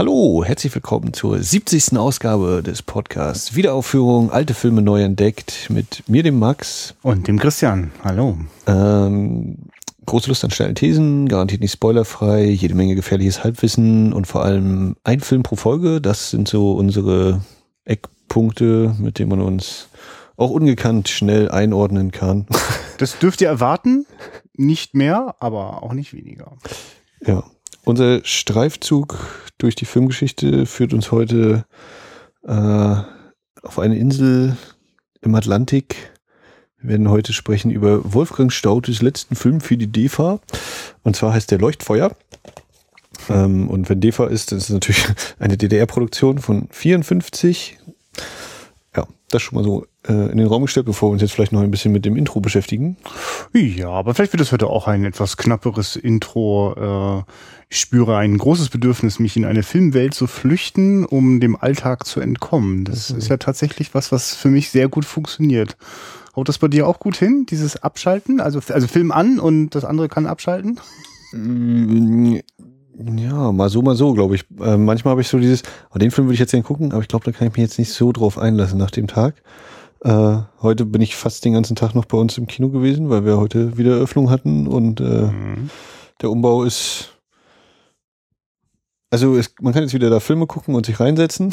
Hallo, herzlich willkommen zur 70. Ausgabe des Podcasts Wiederaufführung, alte Filme neu entdeckt mit mir, dem Max. Und dem Christian. Hallo. Ähm, große Lust an schnellen Thesen, garantiert nicht spoilerfrei, jede Menge gefährliches Halbwissen und vor allem ein Film pro Folge. Das sind so unsere Eckpunkte, mit denen man uns auch ungekannt schnell einordnen kann. Das dürft ihr erwarten. Nicht mehr, aber auch nicht weniger. Ja. Unser Streifzug durch die Filmgeschichte führt uns heute äh, auf eine Insel im Atlantik. Wir werden heute sprechen über Wolfgang Stautes letzten Film für die DEFA. Und zwar heißt der Leuchtfeuer. Ähm, und wenn DEFA ist, dann ist es natürlich eine DDR-Produktion von 54. Ja, das schon mal so in den Raum gestellt, bevor wir uns jetzt vielleicht noch ein bisschen mit dem Intro beschäftigen. Ja, aber vielleicht wird es heute auch ein etwas knapperes Intro. Äh, ich spüre ein großes Bedürfnis, mich in eine Filmwelt zu flüchten, um dem Alltag zu entkommen. Das mhm. ist ja tatsächlich was, was für mich sehr gut funktioniert. Haut das bei dir auch gut hin, dieses Abschalten? Also, also Film an und das andere kann abschalten? Mm, ja, mal so, mal so, glaube ich. Äh, manchmal habe ich so dieses, oh, den Film würde ich jetzt gerne gucken, aber ich glaube, da kann ich mich jetzt nicht so drauf einlassen nach dem Tag. Äh, heute bin ich fast den ganzen Tag noch bei uns im Kino gewesen, weil wir heute wieder Eröffnung hatten und äh, mhm. der Umbau ist also es, man kann jetzt wieder da Filme gucken und sich reinsetzen.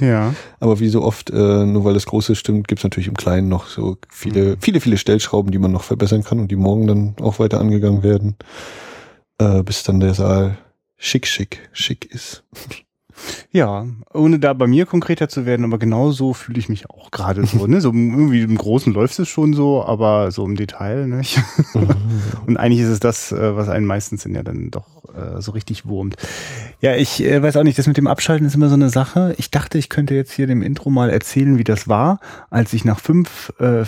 Ja. Aber wie so oft, äh, nur weil das Große stimmt, gibt's natürlich im Kleinen noch so viele, mhm. viele, viele Stellschrauben, die man noch verbessern kann und die morgen dann auch weiter angegangen werden, äh, bis dann der Saal schick, schick, schick ist. Ja, ohne da bei mir konkreter zu werden, aber genau so fühle ich mich auch gerade so. Ne? So irgendwie im Großen läuft es schon so, aber so im Detail nicht. Mhm. Und eigentlich ist es das, äh, was einen meistens ja dann doch äh, so richtig wurmt. Ja, ich äh, weiß auch nicht, das mit dem Abschalten ist immer so eine Sache. Ich dachte, ich könnte jetzt hier dem Intro mal erzählen, wie das war, als ich nach fünf äh,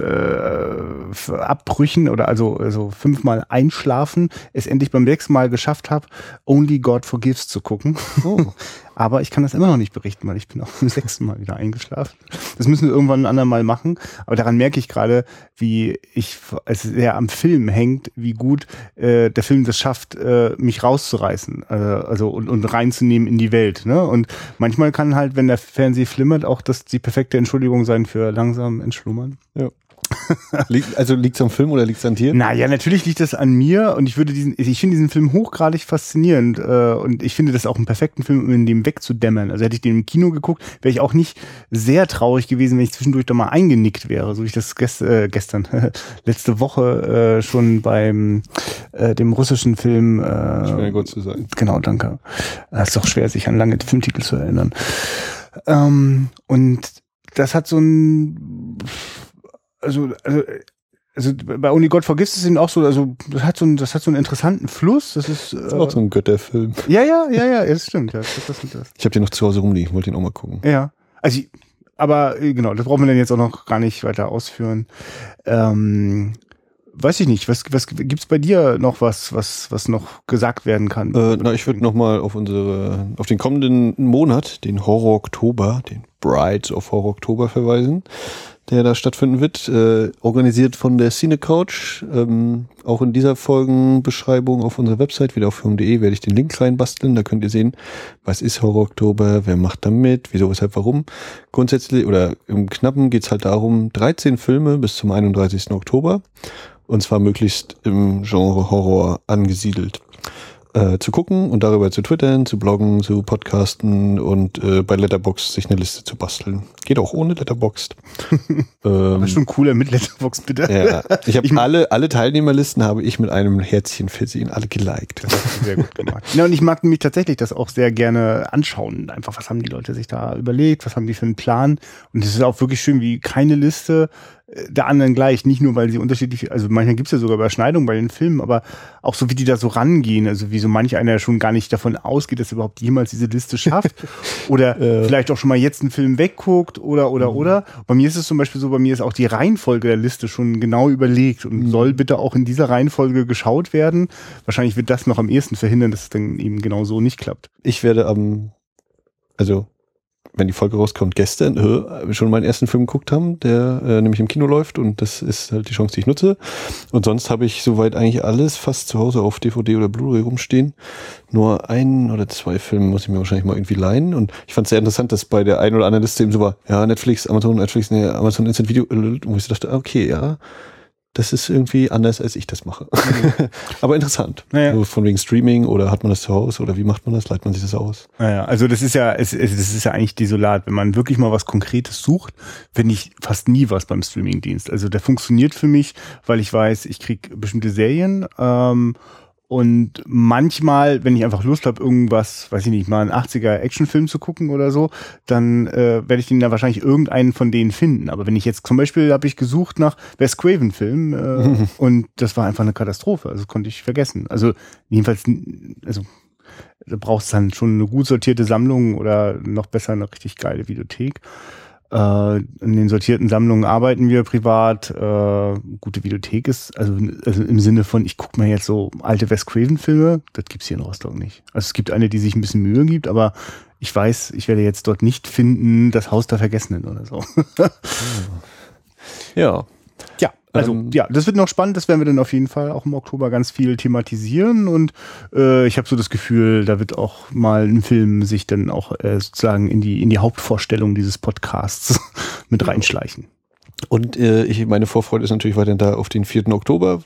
äh, Abbrüchen oder also, also fünfmal einschlafen es endlich beim sechsten Mal geschafft habe, Only God Forgives zu gucken. Oh. Aber ich kann das immer noch nicht berichten, weil ich bin auch beim sechsten Mal wieder eingeschlafen. Das müssen wir irgendwann ein andermal machen. Aber daran merke ich gerade, wie ich, es sehr am Film hängt, wie gut äh, der Film das schafft, äh, mich rauszureißen, äh, also und, und reinzunehmen in die Welt. Ne? Und manchmal kann halt, wenn der Fernseher flimmert, auch das die perfekte Entschuldigung sein für langsam entschlummern. Ja. also liegt es am Film oder liegt es an dir? Naja, natürlich liegt es an mir und ich würde diesen, ich finde diesen Film hochgradig faszinierend äh, und ich finde das auch einen perfekten Film, um in dem wegzudämmern. Also hätte ich den im Kino geguckt, wäre ich auch nicht sehr traurig gewesen, wenn ich zwischendurch da mal eingenickt wäre, so wie ich das gest, äh, gestern, letzte Woche äh, schon beim äh, dem russischen Film. Äh, schwer Gott zu sein. Genau, danke. Es ist doch schwer, sich an lange Filmtitel zu erinnern. Ähm, und das hat so ein also, also, also bei Only God vergisst es eben auch so, also das hat so, ein, das hat so einen interessanten Fluss. Das ist, das ist auch so ein Götterfilm. Ja, ja, ja, ja, das stimmt. Ja, das, das, das. Ich habe den noch zu Hause rumliegen, wollte ihn auch mal gucken. Ja, also aber äh, genau, das brauchen wir dann jetzt auch noch gar nicht weiter ausführen. Ähm, weiß ich nicht, was, was gibt's bei dir noch was, was, was noch gesagt werden kann? Äh, na, ich würde noch mal auf unsere, auf den kommenden Monat, den Horror Oktober, den Brides of Horror Oktober verweisen der da stattfinden wird, äh, organisiert von der Cine Couch. Ähm, auch in dieser Folgenbeschreibung auf unserer Website wiederaufführung.de werde ich den Link reinbasteln. Da könnt ihr sehen, was ist Horror Oktober, wer macht da mit, wieso, weshalb, warum. Grundsätzlich oder im Knappen geht's halt darum, 13 Filme bis zum 31. Oktober und zwar möglichst im Genre Horror angesiedelt äh, zu gucken und darüber zu twittern, zu bloggen, zu podcasten und äh, bei Letterbox sich eine Liste zu basteln. Geht auch ohne Letterboxd. ähm, schon cooler mit Letterboxd, bitte. Ja, ich habe alle, alle Teilnehmerlisten habe ich mit einem Herzchen versehen, alle geliked. Sehr gut gemacht. ja, und ich mag mich tatsächlich das auch sehr gerne anschauen. Einfach, was haben die Leute sich da überlegt, was haben die für einen Plan? Und es ist auch wirklich schön, wie keine Liste der anderen gleich, nicht nur, weil sie unterschiedlich, also manchmal gibt's ja sogar Überschneidungen bei den Filmen, aber auch so, wie die da so rangehen, also wie so manch einer schon gar nicht davon ausgeht, dass er überhaupt jemals diese Liste schafft oder äh. vielleicht auch schon mal jetzt einen Film wegguckt oder, oder, mhm. oder. Bei mir ist es zum Beispiel so, bei mir ist auch die Reihenfolge der Liste schon genau überlegt und mhm. soll bitte auch in dieser Reihenfolge geschaut werden. Wahrscheinlich wird das noch am ehesten verhindern, dass es dann eben genau so nicht klappt. Ich werde am, also wenn die Folge rauskommt, gestern äh, schon meinen ersten Film geguckt haben, der äh, nämlich im Kino läuft und das ist halt die Chance, die ich nutze. Und sonst habe ich soweit eigentlich alles fast zu Hause auf DVD oder Blu-ray rumstehen. Nur ein oder zwei Filme muss ich mir wahrscheinlich mal irgendwie leihen. Und ich fand es sehr interessant, dass bei der einen oder anderen Liste eben so war, ja, Netflix, Amazon, Netflix, nee, Amazon Instant Video, wo ich so dachte, okay, ja, das ist irgendwie anders, als ich das mache. Mhm. Aber interessant. Naja. So von wegen Streaming oder hat man das zu Hause oder wie macht man das? Leitet man sich das aus? Naja, also das ist ja, es, es, das ist ja eigentlich desolat. Wenn man wirklich mal was Konkretes sucht, finde ich fast nie was beim Streamingdienst. Also der funktioniert für mich, weil ich weiß, ich krieg bestimmte Serien ähm, und manchmal, wenn ich einfach Lust habe, irgendwas, weiß ich nicht, mal einen 80er Actionfilm zu gucken oder so, dann äh, werde ich den da wahrscheinlich irgendeinen von denen finden. Aber wenn ich jetzt zum Beispiel habe ich gesucht nach Wes Craven Film äh, und das war einfach eine Katastrophe. Also konnte ich vergessen. Also jedenfalls, also da brauchst du dann schon eine gut sortierte Sammlung oder noch besser eine richtig geile Videothek. Äh, in den sortierten Sammlungen arbeiten wir privat. Äh, gute Videothek ist, also, also im Sinne von, ich gucke mir jetzt so alte Wes Craven-Filme, das gibt's hier in Rostock nicht. Also es gibt eine, die sich ein bisschen Mühe gibt, aber ich weiß, ich werde jetzt dort nicht finden, das Haus der Vergessenen oder so. ja. Ja, also ähm, ja, das wird noch spannend. Das werden wir dann auf jeden Fall auch im Oktober ganz viel thematisieren. Und äh, ich habe so das Gefühl, da wird auch mal ein Film sich dann auch äh, sozusagen in die in die Hauptvorstellung dieses Podcasts mit reinschleichen. Und äh, ich, meine Vorfreude ist natürlich weiterhin da auf den 4. Oktober,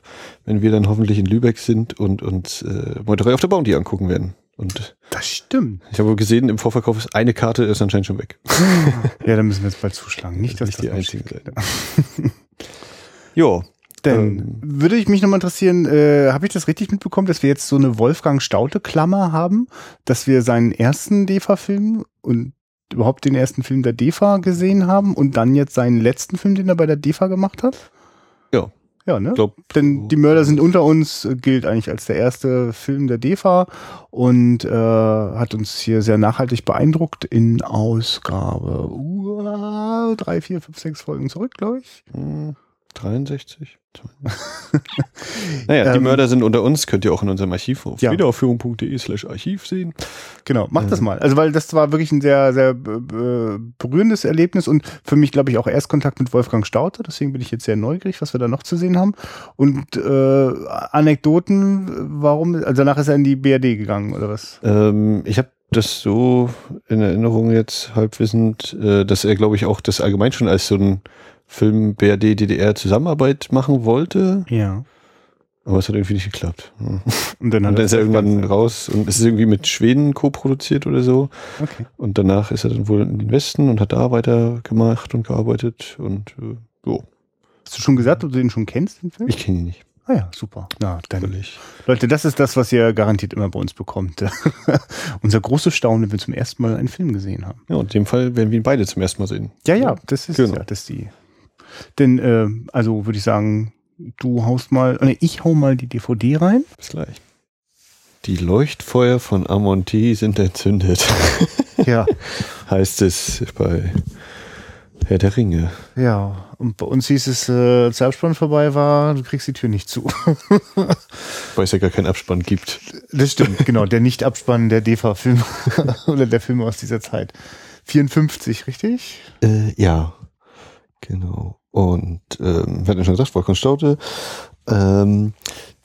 wenn wir dann hoffentlich in Lübeck sind und uns äh, Meuterei auf der Bounty angucken werden. Und das stimmt. Ich habe gesehen, im Vorverkauf ist eine Karte, ist anscheinend schon weg. ja, dann müssen wir jetzt bald zuschlagen. Nicht, dass das, das die einzige Seite. Jo. Dann ähm, würde ich mich nochmal interessieren, äh, habe ich das richtig mitbekommen, dass wir jetzt so eine Wolfgang Staute-Klammer haben, dass wir seinen ersten DEFA-Film und überhaupt den ersten Film der DEFA gesehen haben und dann jetzt seinen letzten Film, den er bei der DEFA gemacht hat? Ja. Ja, ne? Glaub, Denn die Mörder sind unter uns gilt eigentlich als der erste Film der DEFA und äh, hat uns hier sehr nachhaltig beeindruckt in Ausgabe uh, drei, vier, fünf, sechs Folgen zurück, glaube ich. Hm. 63? naja, die ähm, Mörder sind unter uns, könnt ihr auch in unserem Archiv auf ja. wiederaufführung.de slash Archiv sehen. Genau, macht äh. das mal. Also weil das war wirklich ein sehr, sehr äh, berührendes Erlebnis und für mich, glaube ich, auch Erstkontakt mit Wolfgang Stauter. Deswegen bin ich jetzt sehr neugierig, was wir da noch zu sehen haben. Und äh, Anekdoten, warum, also danach ist er in die BRD gegangen, oder was? Ähm, ich habe das so in Erinnerung jetzt halbwissend, äh, dass er, glaube ich, auch das allgemein schon als so ein Film BRD DDR Zusammenarbeit machen wollte. Ja. Aber es hat irgendwie nicht geklappt. Und dann, und dann ist er irgendwann raus und es ist irgendwie mit Schweden co-produziert oder so. Okay. Und danach ist er dann wohl in den Westen und hat da weitergemacht und gearbeitet und äh, so. Hast du schon gesagt, ob du den schon kennst, den Film? Ich kenne ihn nicht. Ah ja, super. Ja, dann, Völlig. Leute, das ist das, was ihr garantiert immer bei uns bekommt. Unser großes Staunen, wenn wir zum ersten Mal einen Film gesehen haben. Ja, und in dem Fall werden wir ihn beide zum ersten Mal sehen. Ja, ja, das ist genau. ja, das ist die denn, äh, also würde ich sagen, du haust mal, nee, ich hau mal die DVD rein. Bis gleich. Die Leuchtfeuer von Amonti sind entzündet. ja. heißt es bei Herr der Ringe. Ja, und bei uns hieß es, äh, als der Abspann vorbei war, du kriegst die Tür nicht zu. Weil es ja gar keinen Abspann gibt. Das stimmt, genau. Der Nicht-Abspann der DEFA-Film oder der Filme aus dieser Zeit. 54, richtig? Äh, ja. Genau. Und ähm, wir hatten schon gesagt, Wolfgang Staute. Ähm,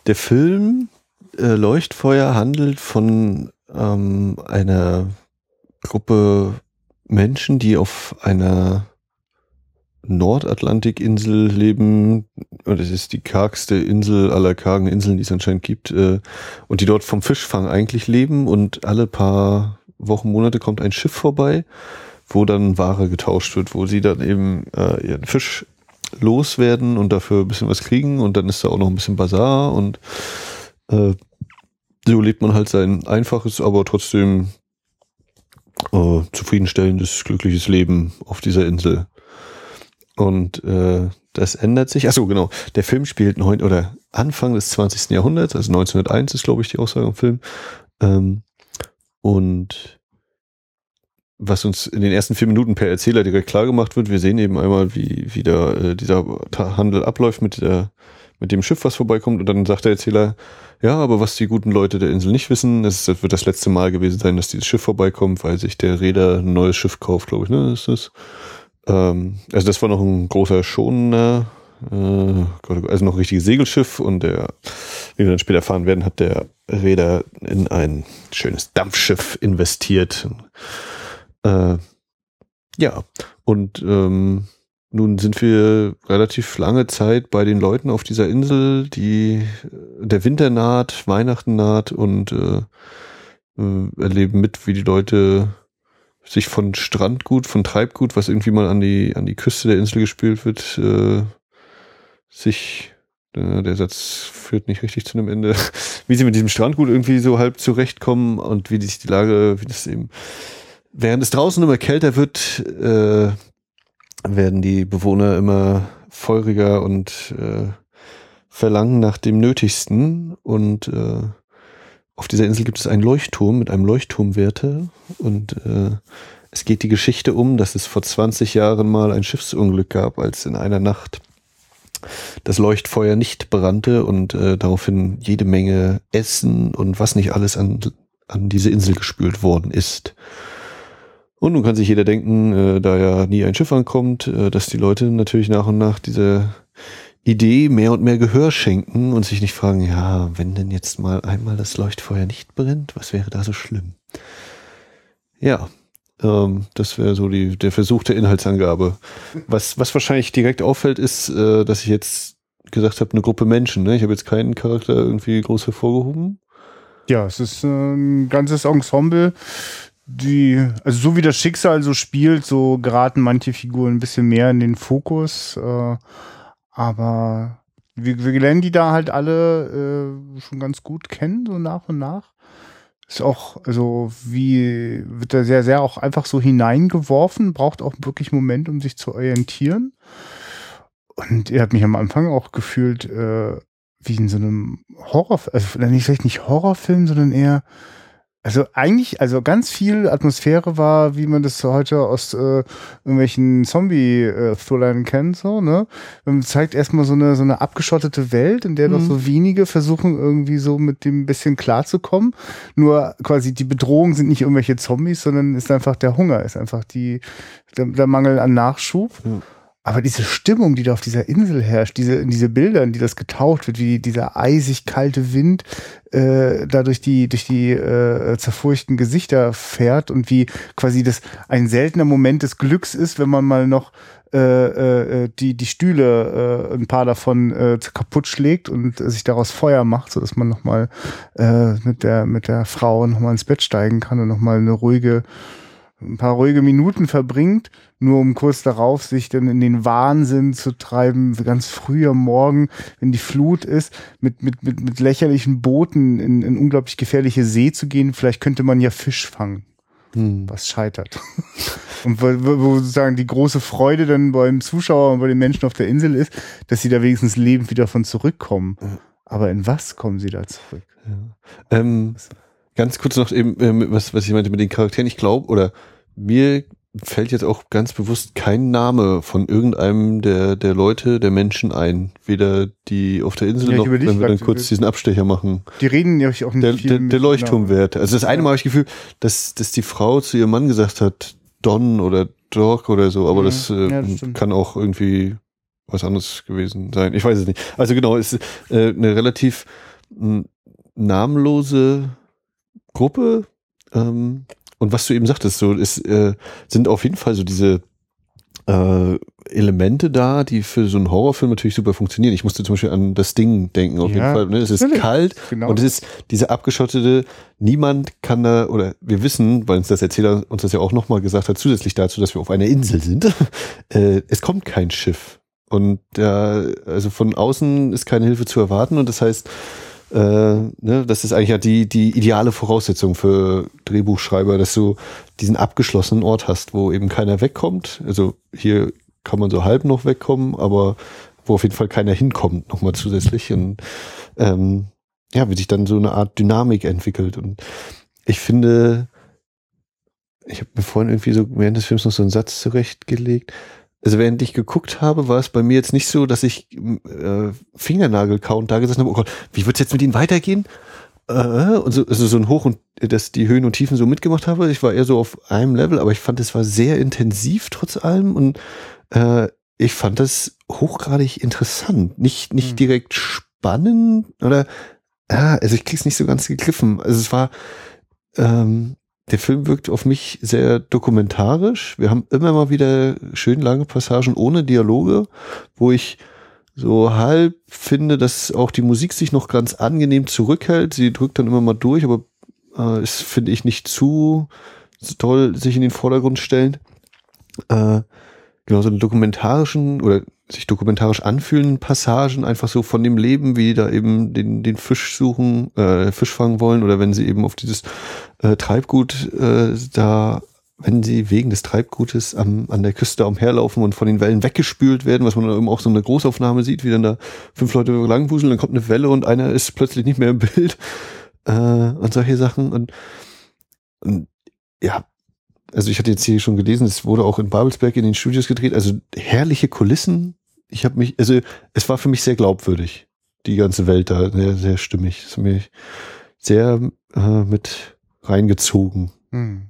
der Film äh, Leuchtfeuer handelt von ähm, einer Gruppe Menschen, die auf einer Nordatlantikinsel leben. Und es ist die kargste Insel aller kargen Inseln, die es anscheinend gibt. Äh, und die dort vom Fischfang eigentlich leben. Und alle paar Wochen, Monate kommt ein Schiff vorbei wo dann Ware getauscht wird, wo sie dann eben äh, ihren Fisch loswerden und dafür ein bisschen was kriegen und dann ist da auch noch ein bisschen Bazar und äh, so lebt man halt sein einfaches, aber trotzdem äh, zufriedenstellendes, glückliches Leben auf dieser Insel. Und äh, das ändert sich. Achso, genau. Der Film spielt neun oder Anfang des 20. Jahrhunderts, also 1901 ist, glaube ich, die Aussage im Film. Ähm, und was uns in den ersten vier Minuten per Erzähler direkt klar gemacht wird. Wir sehen eben einmal, wie, wie da äh, dieser Handel abläuft mit der mit dem Schiff, was vorbeikommt. Und dann sagt der Erzähler, ja, aber was die guten Leute der Insel nicht wissen, es wird das letzte Mal gewesen sein, dass dieses Schiff vorbeikommt, weil sich der Räder ein neues Schiff kauft, glaube ich. Ne? Das ist, ähm, also das war noch ein großer schonender, äh, also noch ein richtiges Segelschiff und der, wie wir dann später erfahren werden, hat der Räder in ein schönes Dampfschiff investiert. Äh, ja, und ähm, nun sind wir relativ lange Zeit bei den Leuten auf dieser Insel, die der Winter naht, Weihnachten naht und äh, äh, erleben mit, wie die Leute sich von Strandgut, von Treibgut, was irgendwie mal an die an die Küste der Insel gespült wird, äh, sich äh, der Satz führt nicht richtig zu einem Ende, wie sie mit diesem Strandgut irgendwie so halb zurechtkommen und wie sich die Lage, wie das eben während es draußen immer kälter wird, äh, werden die Bewohner immer feuriger und äh, verlangen nach dem Nötigsten. Und äh, auf dieser Insel gibt es einen Leuchtturm mit einem Leuchtturmwärter. Und äh, es geht die Geschichte um, dass es vor 20 Jahren mal ein Schiffsunglück gab, als in einer Nacht das Leuchtfeuer nicht brannte und äh, daraufhin jede Menge Essen und was nicht alles an, an diese Insel gespült worden ist. Und nun kann sich jeder denken, äh, da ja nie ein Schiff ankommt, äh, dass die Leute natürlich nach und nach diese Idee mehr und mehr Gehör schenken und sich nicht fragen, ja, wenn denn jetzt mal einmal das Leuchtfeuer nicht brennt, was wäre da so schlimm? Ja, ähm, das wäre so die, der Versuch der Inhaltsangabe. Was, was wahrscheinlich direkt auffällt, ist, äh, dass ich jetzt gesagt habe, eine Gruppe Menschen. Ne? Ich habe jetzt keinen Charakter irgendwie groß hervorgehoben. Ja, es ist ein ganzes Ensemble die, also so wie das Schicksal so spielt, so geraten manche Figuren ein bisschen mehr in den Fokus. Äh, aber wir, wir lernen die da halt alle äh, schon ganz gut kennen, so nach und nach. Ist auch, also wie wird da sehr, sehr auch einfach so hineingeworfen, braucht auch wirklich Moment, um sich zu orientieren. Und er hat mich am Anfang auch gefühlt, äh, wie in so einem Horror, also vielleicht nicht Horrorfilm, sondern eher also eigentlich, also ganz viel Atmosphäre war, wie man das heute aus äh, irgendwelchen Zombie-Thrillern kennt, so, ne? Man zeigt erstmal so eine, so eine abgeschottete Welt, in der mhm. doch so wenige versuchen, irgendwie so mit dem bisschen klarzukommen. Nur quasi die Bedrohung sind nicht irgendwelche Zombies, sondern ist einfach der Hunger, ist einfach die, der, der Mangel an Nachschub. Mhm. Aber diese Stimmung, die da auf dieser Insel herrscht, diese, diese Bilder, in die das getaucht wird, wie dieser eisig kalte Wind äh, da durch die, durch die äh, zerfurchten Gesichter fährt und wie quasi das ein seltener Moment des Glücks ist, wenn man mal noch äh, äh, die, die Stühle, äh, ein paar davon äh, kaputt schlägt und sich daraus Feuer macht, so dass man nochmal äh, mit, der, mit der Frau nochmal ins Bett steigen kann und nochmal eine ruhige ein paar ruhige Minuten verbringt, nur um kurz darauf sich dann in den Wahnsinn zu treiben, ganz früh am Morgen, wenn die Flut ist, mit, mit, mit, mit lächerlichen Booten in, in unglaublich gefährliche See zu gehen. Vielleicht könnte man ja Fisch fangen. Hm. Was scheitert. und wo, wo sozusagen die große Freude dann beim Zuschauer und bei den Menschen auf der Insel ist, dass sie da wenigstens lebend wieder von zurückkommen. Aber in was kommen sie da zurück? Ja. Ähm, Ganz kurz noch eben, äh, was, was ich meinte mit den Charakteren. Ich glaube, oder mir fällt jetzt auch ganz bewusst kein Name von irgendeinem der, der Leute, der Menschen ein. Weder die auf der Insel ja, noch, wenn wir dann kurz diesen Abstecher machen. Die reden ja auch nicht der, viel Der, der Leuchtturmwert. Also das eine Mal habe ich Gefühl, dass, dass die Frau zu ihrem Mann gesagt hat, Don oder Doc oder so, aber mhm. das, äh, ja, das kann auch irgendwie was anderes gewesen sein. Ich weiß es nicht. Also genau, es ist äh, eine relativ mh, namenlose Gruppe. Ähm, und was du eben sagtest, so ist, äh, sind auf jeden Fall so diese äh, Elemente da, die für so einen Horrorfilm natürlich super funktionieren. Ich musste zum Beispiel an das Ding denken, auf ja, jeden Fall. Ne? Es ist kalt genau. und es ist diese abgeschottete, niemand kann da, oder wir wissen, weil uns das Erzähler uns das ja auch nochmal gesagt hat, zusätzlich dazu, dass wir auf einer Insel sind, äh, es kommt kein Schiff. Und ja, also von außen ist keine Hilfe zu erwarten und das heißt, äh, ne, das ist eigentlich ja die, die ideale Voraussetzung für Drehbuchschreiber, dass du diesen abgeschlossenen Ort hast, wo eben keiner wegkommt. Also hier kann man so halb noch wegkommen, aber wo auf jeden Fall keiner hinkommt, nochmal zusätzlich. Und ähm, ja, wie sich dann so eine Art Dynamik entwickelt. Und ich finde, ich habe mir vorhin irgendwie so während des Films noch so einen Satz zurechtgelegt. Also während ich geguckt habe, war es bei mir jetzt nicht so, dass ich äh, Fingernagel-Count da gesessen habe, oh Gott, wie wird's jetzt mit ihnen weitergehen? Äh, und so, also so ein Hoch und dass die Höhen und Tiefen so mitgemacht habe. Ich war eher so auf einem Level, aber ich fand, es war sehr intensiv trotz allem und äh, ich fand das hochgradig interessant. Nicht, nicht mhm. direkt spannend oder, ah, also ich krieg's nicht so ganz gegriffen. Also es war, ähm, der Film wirkt auf mich sehr dokumentarisch. Wir haben immer mal wieder schön lange Passagen ohne Dialoge, wo ich so halb finde, dass auch die Musik sich noch ganz angenehm zurückhält. Sie drückt dann immer mal durch, aber äh, ist, finde ich, nicht zu toll sich in den Vordergrund stellen. Äh, genau, so dokumentarischen oder sich dokumentarisch anfühlenden Passagen einfach so von dem Leben, wie da eben den, den Fisch suchen, äh, Fisch fangen wollen oder wenn sie eben auf dieses äh, Treibgut äh, da, wenn sie wegen des Treibgutes am, an der Küste umherlaufen und von den Wellen weggespült werden, was man dann eben auch so eine Großaufnahme sieht, wie dann da fünf Leute langwuseln, dann kommt eine Welle und einer ist plötzlich nicht mehr im Bild äh, und solche Sachen und, und ja, also ich hatte jetzt hier schon gelesen, es wurde auch in Babelsberg in den Studios gedreht, also herrliche Kulissen. Ich habe mich, also es war für mich sehr glaubwürdig, die ganze Welt da, sehr, sehr stimmig. Es hat mich sehr äh, mit reingezogen. Hm.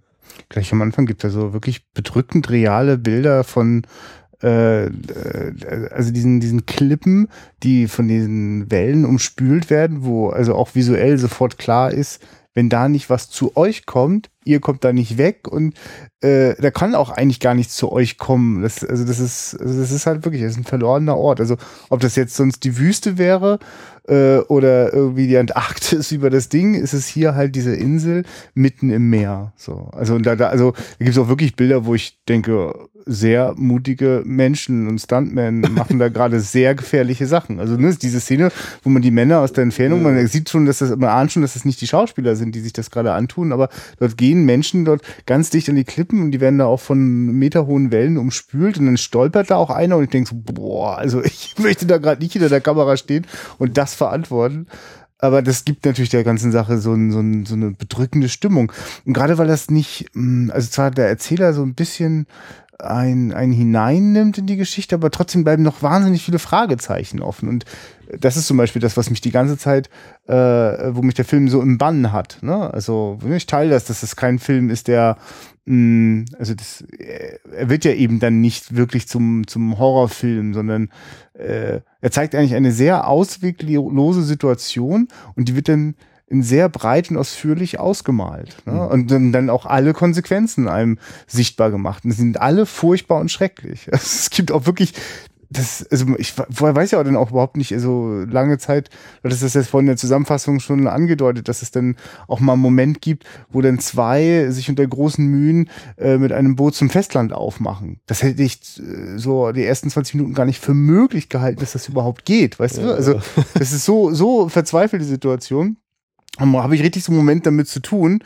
Gleich am Anfang gibt es ja so wirklich bedrückend reale Bilder von äh, äh, also diesen, diesen Klippen, die von diesen Wellen umspült werden, wo also auch visuell sofort klar ist, wenn da nicht was zu euch kommt, ihr kommt da nicht weg und äh, da kann auch eigentlich gar nichts zu euch kommen. Das, also das ist, also das ist halt wirklich, das ist ein verlorener Ort. Also ob das jetzt sonst die Wüste wäre äh, oder irgendwie die Antarktis über das Ding, ist es hier halt diese Insel mitten im Meer. So, also da, da also da gibt es auch wirklich Bilder, wo ich denke, sehr mutige Menschen und Stuntmen machen da gerade sehr gefährliche Sachen. Also ne, diese Szene, wo man die Männer aus der Entfernung, man sieht schon, dass das, man ahnt schon, dass das nicht die Schauspieler sind, die sich das gerade antun, aber dort gehen Menschen dort ganz dicht an die Klippen und die werden da auch von meterhohen Wellen umspült und dann stolpert da auch einer und ich denke so, boah, also ich möchte da gerade nicht hinter der Kamera stehen und das verantworten. Aber das gibt natürlich der ganzen Sache so, ein, so, ein, so eine bedrückende Stimmung. Und gerade weil das nicht, mm, also zwar der Erzähler so ein bisschen ein, ein hineinnimmt in die Geschichte, aber trotzdem bleiben noch wahnsinnig viele Fragezeichen offen. Und das ist zum Beispiel das, was mich die ganze Zeit, äh, wo mich der Film so im Bann hat. Ne? Also ich teile das, dass es kein Film ist, der mh, mm, also das, er wird ja eben dann nicht wirklich zum, zum Horrorfilm, sondern äh, er zeigt eigentlich eine sehr ausweglose Situation und die wird dann sehr breit und ausführlich ausgemalt. Ne? Mhm. Und dann, dann auch alle Konsequenzen einem sichtbar gemacht. Und sind alle furchtbar und schrecklich. Es gibt auch wirklich das, also ich weiß ja auch dann auch überhaupt nicht so lange Zeit, das ist jetzt von der Zusammenfassung schon angedeutet, dass es dann auch mal einen Moment gibt, wo dann zwei sich unter großen Mühen äh, mit einem Boot zum Festland aufmachen. Das hätte ich äh, so die ersten 20 Minuten gar nicht für möglich gehalten, dass das überhaupt geht, weißt ja, du? Also das ist so, so verzweifelte Situation habe ich richtig so einen Moment damit zu tun.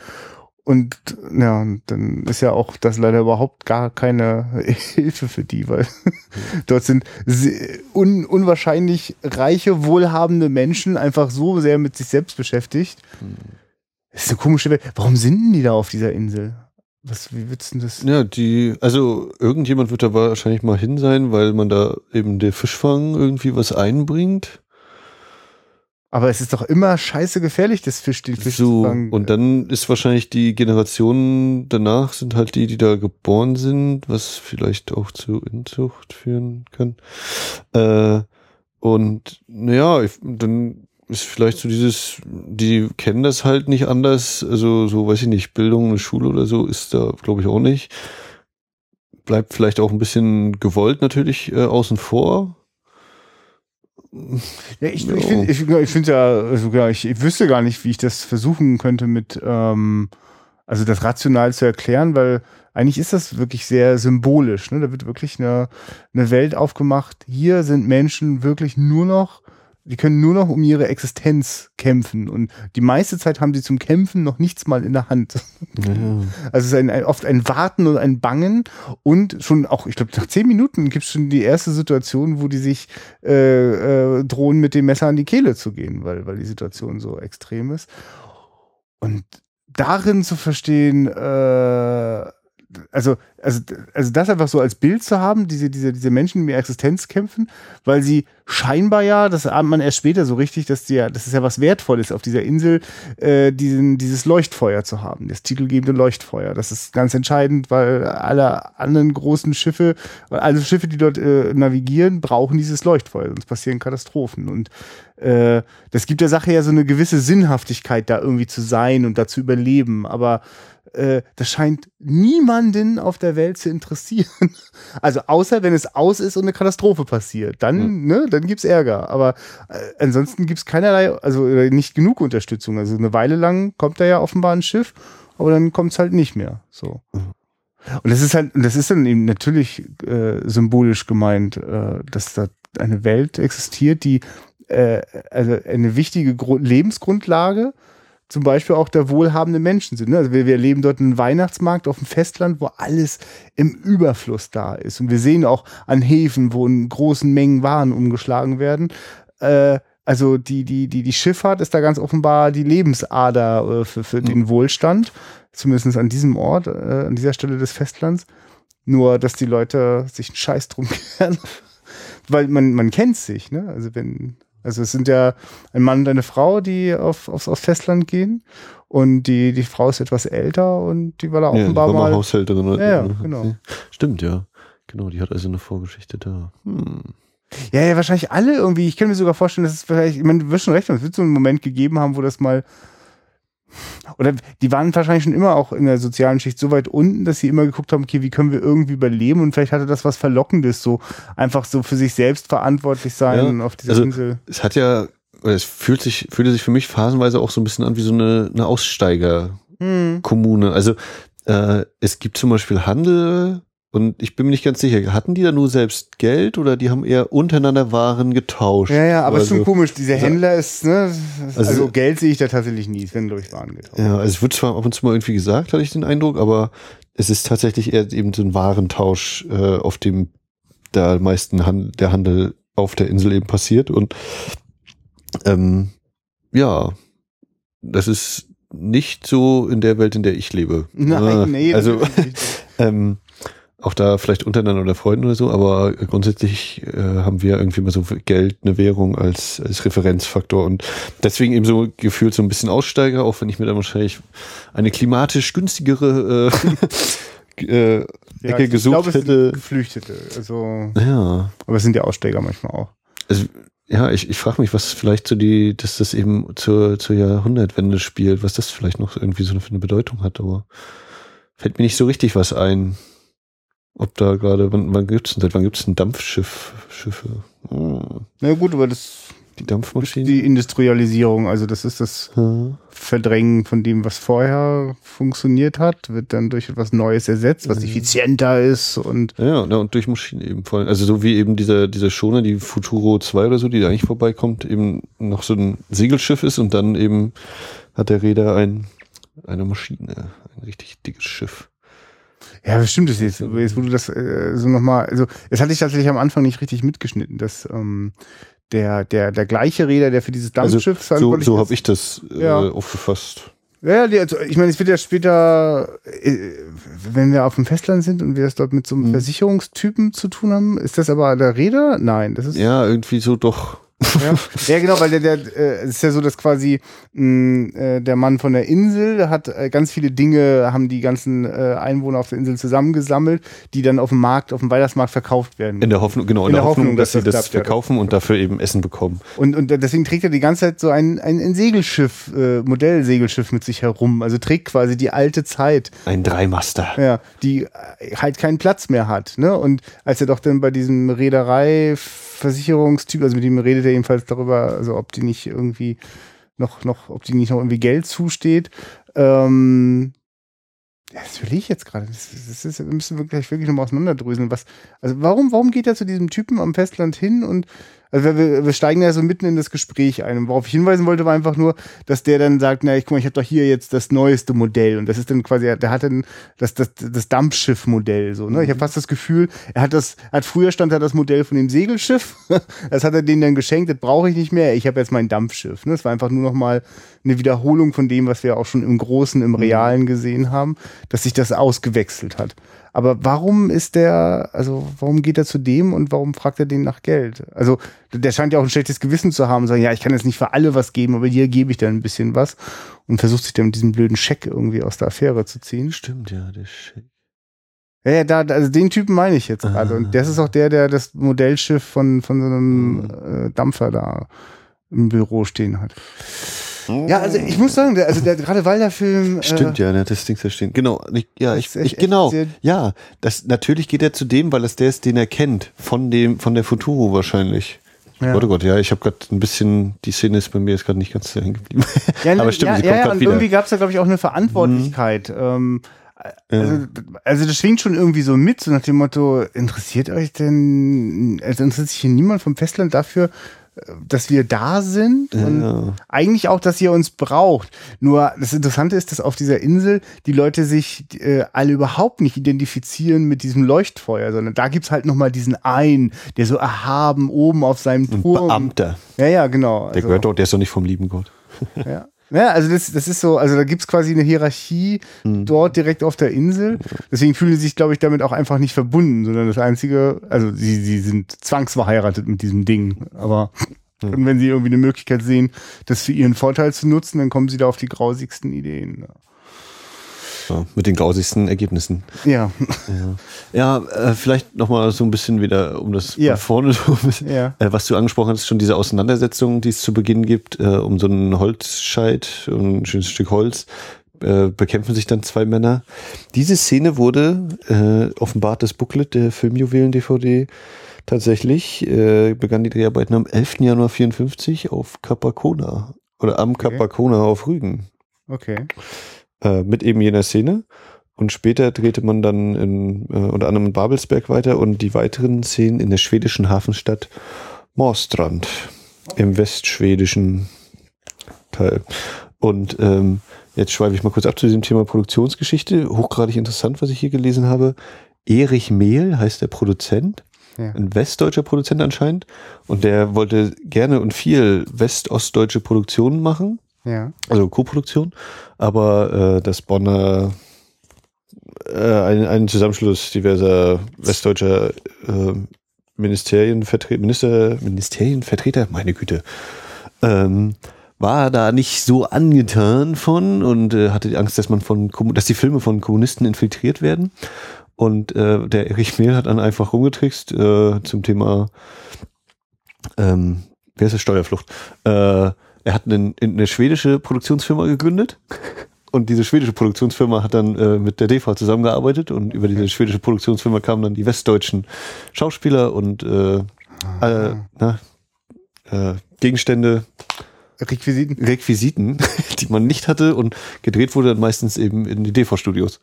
Und ja, dann ist ja auch das leider überhaupt gar keine Hilfe für die, weil dort sind un unwahrscheinlich reiche, wohlhabende Menschen einfach so sehr mit sich selbst beschäftigt. Das ist eine komische Welt. Warum sind denn die da auf dieser Insel? Was, wie wird's denn das? Ja, die, also irgendjemand wird da wahrscheinlich mal hin sein, weil man da eben der Fischfang irgendwie was einbringt. Aber es ist doch immer scheiße gefährlich, das Fisch, den Fisch so, zu fangen. Und dann ist wahrscheinlich die Generation danach sind halt die, die da geboren sind, was vielleicht auch zu Inzucht führen kann. Äh, und naja, dann ist vielleicht so dieses, die kennen das halt nicht anders, also so weiß ich nicht, Bildung, eine Schule oder so ist da, glaube ich, auch nicht. Bleibt vielleicht auch ein bisschen gewollt natürlich äh, außen vor, ja, ich, ich finde ich, ich find ja sogar, ich, ich wüsste gar nicht, wie ich das versuchen könnte mit, ähm, also das rational zu erklären, weil eigentlich ist das wirklich sehr symbolisch. Ne? Da wird wirklich eine, eine Welt aufgemacht. Hier sind Menschen wirklich nur noch die können nur noch um ihre Existenz kämpfen. Und die meiste Zeit haben sie zum Kämpfen noch nichts mal in der Hand. Ja. Also es ist ein, ein, oft ein Warten und ein Bangen. Und schon auch, ich glaube, nach zehn Minuten gibt es schon die erste Situation, wo die sich äh, äh, drohen, mit dem Messer an die Kehle zu gehen, weil, weil die Situation so extrem ist. Und darin zu verstehen, äh, also, also, also das einfach so als Bild zu haben, diese, diese, diese Menschen, die um Existenz kämpfen, weil sie scheinbar ja, das ahnt man erst später so richtig, dass die ja, das ist ja was Wertvolles auf dieser Insel, äh, diesen, dieses Leuchtfeuer zu haben, das titelgebende Leuchtfeuer. Das ist ganz entscheidend, weil alle anderen großen Schiffe, alle Schiffe, die dort äh, navigieren, brauchen dieses Leuchtfeuer, sonst passieren Katastrophen. Und äh, das gibt der Sache ja so eine gewisse Sinnhaftigkeit, da irgendwie zu sein und da zu überleben. Aber äh, das scheint niemanden auf der Welt zu interessieren. Also außer wenn es aus ist und eine Katastrophe passiert, dann, mhm. ne, dann gibt's Ärger. Aber äh, ansonsten gibt's keinerlei, also nicht genug Unterstützung. Also eine Weile lang kommt da ja offenbar ein Schiff, aber dann kommt's halt nicht mehr. So. Mhm. Und das ist halt, das ist dann eben natürlich äh, symbolisch gemeint, äh, dass da eine Welt existiert, die äh, also eine wichtige Grund Lebensgrundlage zum Beispiel auch der wohlhabende Menschen sind. Ne? Also wir, wir erleben dort einen Weihnachtsmarkt auf dem Festland, wo alles im Überfluss da ist. Und wir sehen auch an Häfen, wo in großen Mengen Waren umgeschlagen werden. Äh, also die, die, die, die Schifffahrt ist da ganz offenbar die Lebensader äh, für, für mhm. den Wohlstand. Zumindest an diesem Ort, äh, an dieser Stelle des Festlands. Nur, dass die Leute sich einen Scheiß drum kehren. Weil man, man kennt sich, ne? Also wenn, also es sind ja ein Mann und eine Frau, die auf, aufs, aufs Festland gehen. Und die, die Frau ist etwas älter und die war da ja, offenbar die war mal, Haushälterin. Oder ja, ja, genau. Stimmt, ja. Genau, die hat also eine Vorgeschichte da. Hm. Ja, ja, wahrscheinlich alle irgendwie. Ich kann mir sogar vorstellen, dass es vielleicht, ich meine, du wirst schon recht es wird so einen Moment gegeben haben, wo das mal oder die waren wahrscheinlich schon immer auch in der sozialen Schicht so weit unten, dass sie immer geguckt haben, okay, wie können wir irgendwie überleben und vielleicht hatte das was Verlockendes, so einfach so für sich selbst verantwortlich sein ja, auf dieser also Insel. Es hat ja, es fühlt sich, fühlte sich für mich phasenweise auch so ein bisschen an wie so eine, eine Aussteigerkommune. Hm. Also äh, es gibt zum Beispiel Handel und ich bin mir nicht ganz sicher, hatten die da nur selbst Geld oder die haben eher untereinander Waren getauscht? Ja, ja, aber es also, ist schon komisch. Dieser Händler ist, ne, also, also, Geld sehe ich da tatsächlich nie. Es werden, glaube ich, Waren getauscht. Ja, also es wird zwar ab und zu mal irgendwie gesagt, hatte ich den Eindruck, aber es ist tatsächlich eher eben so ein Warentausch, äh, auf dem da meisten Handel, der Handel auf der Insel eben passiert. Und ähm, ja, das ist nicht so in der Welt, in der ich lebe. Nein, äh, nee. Also, ähm, auch da vielleicht untereinander oder Freunden oder so, aber grundsätzlich äh, haben wir irgendwie mal so Geld, eine Währung als, als Referenzfaktor und deswegen eben so gefühlt so ein bisschen Aussteiger, auch wenn ich mir dann wahrscheinlich eine klimatisch günstigere äh, äh, Ecke ja, gesucht glaube, hätte. Geflüchtete, also. Ja. Aber es sind ja Aussteiger manchmal auch. Also, ja, ich, ich frage mich, was vielleicht so die, dass das eben zur, zur Jahrhundertwende spielt, was das vielleicht noch irgendwie so für eine Bedeutung hat, aber fällt mir nicht so richtig was ein. Ob da gerade, wann, wann gibt es denn, seit wann gibt es ein Dampfschiff, Schiffe? Hm. Na gut, aber das die Dampfmaschine. Die Industrialisierung, also das ist das hm. Verdrängen von dem, was vorher funktioniert hat, wird dann durch etwas Neues ersetzt, was effizienter ist und. Ja, und durch Maschinen eben voll. Also so wie eben dieser, dieser Schoner, die Futuro 2 oder so, die da eigentlich vorbeikommt, eben noch so ein Segelschiff ist und dann eben hat der Räder ein, eine Maschine, ein richtig dickes Schiff. Ja, bestimmt ist jetzt, jetzt wo du das äh, so nochmal, also das hatte ich tatsächlich am Anfang nicht richtig mitgeschnitten, dass ähm, der, der, der gleiche Räder, der für dieses also Dampfschiff also, So, so habe ich das äh, ja. aufgefasst. Ja, die, also ich meine, es wird ja später, äh, wenn wir auf dem Festland sind und wir es dort mit so einem mhm. Versicherungstypen zu tun haben, ist das aber der Räder? Nein, das ist. Ja, irgendwie so doch. Ja, ja genau, weil der, der äh, ist ja so, dass quasi mh, äh, der Mann von der Insel hat äh, ganz viele Dinge, haben die ganzen äh, Einwohner auf der Insel zusammengesammelt, die dann auf dem Markt, auf dem Weihnachtsmarkt verkauft werden. In der Hoffnung, genau, in, in der, der, Hoffnung, Hoffnung dass, dass, sie das, das verkaufen und dafür eben Essen bekommen. Und, und deswegen trägt er die ganze Zeit so ein, ein, ein Segelschiff, äh, Modellsegelschiff mit sich herum. Also trägt quasi die alte Zeit. Ein Dreimaster. Ja, die halt keinen Platz mehr hat. Ne? Und als er doch dann bei diesem Reederei Versicherungstyp, also mit dem redet er jedenfalls darüber, also ob die nicht irgendwie noch, noch, ob die nicht noch irgendwie Geld zusteht. Ähm, das will ich jetzt gerade. Das, das ist, müssen wir gleich wirklich nochmal auseinanderdröseln. Was, also warum, warum geht er zu diesem Typen am Festland hin und Also wir, wir steigen ja so mitten in das Gespräch ein. Und worauf ich hinweisen wollte, war einfach nur, dass der dann sagt, na, ich guck mal, ich habe doch hier jetzt das neueste Modell. Und das ist dann quasi, der hat dann das, das, das Dampfschiff-Modell. So, ne? Ich habe fast das Gefühl, er hat das, hat früher stand da das Modell von dem Segelschiff. Das hat er denen dann geschenkt, das brauche ich nicht mehr. Ich habe jetzt mein Dampfschiff. Ne? Das war einfach nur noch mal eine Wiederholung von dem, was wir auch schon im Großen, im Realen gesehen haben, dass sich das ausgewechselt hat. Aber warum ist der, also warum geht er zu dem und warum fragt er den nach Geld? Also der scheint ja auch ein schlechtes Gewissen zu haben, sagen, ja, ich kann jetzt nicht für alle was geben, aber hier gebe ich dann ein bisschen was und versucht sich dann mit diesem blöden Scheck irgendwie aus der Affäre zu ziehen. Stimmt, ja, der Scheck. Ja, ja, da, also den Typen meine ich jetzt gerade. Und das ist auch der, der das Modellschiff von, von so einem äh, Dampfer da im Büro stehen hat. Ja, also ich muss sagen, der, also der gerade weil der Film äh, Stimmt, ja, der hat das Ding verstehen. Genau, ich, ja, ich, echt- ich genau. Ja, das natürlich geht er zu dem, weil es der ist, den er kennt, von dem, von der Futuro wahrscheinlich. Ja. Gott, oh Gott, ja, ich habe gerade ein bisschen, die Szene ist bei mir jetzt gerade nicht ganz hängen geblieben. Ja, Aber ne, stimmt, ja, sie ja, kommt ja, grad und wieder. irgendwie gab es da, glaube ich, auch eine Verantwortlichkeit. Ähm, also, Ja. also das schwingt schon irgendwie so mit, so nach dem Motto, interessiert euch denn, also interessiert sich hier niemand vom Festland dafür, äh, dass wir da sind und Ja. eigentlich auch, dass ihr uns braucht. Nur das Interessante ist, dass auf dieser Insel die Leute sich äh, alle überhaupt nicht identifizieren mit diesem Leuchtfeuer, sondern da gibt's halt nochmal diesen einen, der so erhaben oben auf seinem Ein Turm. Beamter. Ja, ja, genau. Der Also- gehört doch, der ist doch nicht vom lieben Gott. ja. Ja, also das, das ist so, also da gibt's quasi eine Hierarchie Hm. dort direkt auf der Insel. Deswegen fühlen sie sich, glaube ich, damit auch einfach nicht verbunden, sondern das Einzige, also sie, sie sind zwangsverheiratet mit diesem Ding. Aber und wenn sie irgendwie eine Möglichkeit sehen, das für ihren Vorteil zu nutzen, dann kommen sie da auf die grausigsten Ideen. Ja, mit den grausigsten Ergebnissen. Ja, Ja, äh, vielleicht nochmal so ein bisschen wieder, um das Ja. vorne so Ja. äh, was du angesprochen hast, schon diese Auseinandersetzung, die es zu Beginn gibt, äh, um so einen Holzscheit, und ein schönes Stück Holz, äh, bekämpfen sich dann zwei Männer. Diese Szene wurde, äh, offenbart das Booklet der Filmjuwelen-DVD, tatsächlich, äh, begann die Dreharbeiten am 11. Januar 54 auf Capacona oder am Okay. Capacona auf Rügen okay. Äh, mit eben jener Szene. Und später drehte man dann in, äh, unter anderem in Babelsberg weiter und die weiteren Szenen in der schwedischen Hafenstadt Morstrand im westschwedischen Teil. Und ähm, jetzt schweife ich mal kurz ab zu diesem Thema Produktionsgeschichte. Hochgradig interessant, was ich hier gelesen habe. Erich Mehl heißt der Produzent. Ja. Ein westdeutscher Produzent anscheinend. Und der wollte gerne und viel west-ostdeutsche Produktionen machen Ja. also Co-Produktion, aber äh, das Bonner äh, ein, ein Zusammenschluss diverser westdeutscher äh, Ministerienvertreter, Minister, Ministerienvertreter, meine Güte, ähm, war da nicht so angetan von und äh, hatte die Angst, dass man von dass die Filme von Kommunisten infiltriert werden. Und äh, der Erich Mehl hat dann einfach rumgetrickst äh, zum Thema ähm, wer ist das Steuerflucht? Äh, er hat einen, eine schwedische Produktionsfirma gegründet. Und diese schwedische Produktionsfirma hat dann äh, mit der DV zusammengearbeitet. Und über diese schwedische Produktionsfirma kamen dann die westdeutschen Schauspieler und äh, äh, na, äh, Gegenstände, Requisiten. Requisiten, die man nicht hatte. Und gedreht wurde dann meistens eben in die DV-Studios.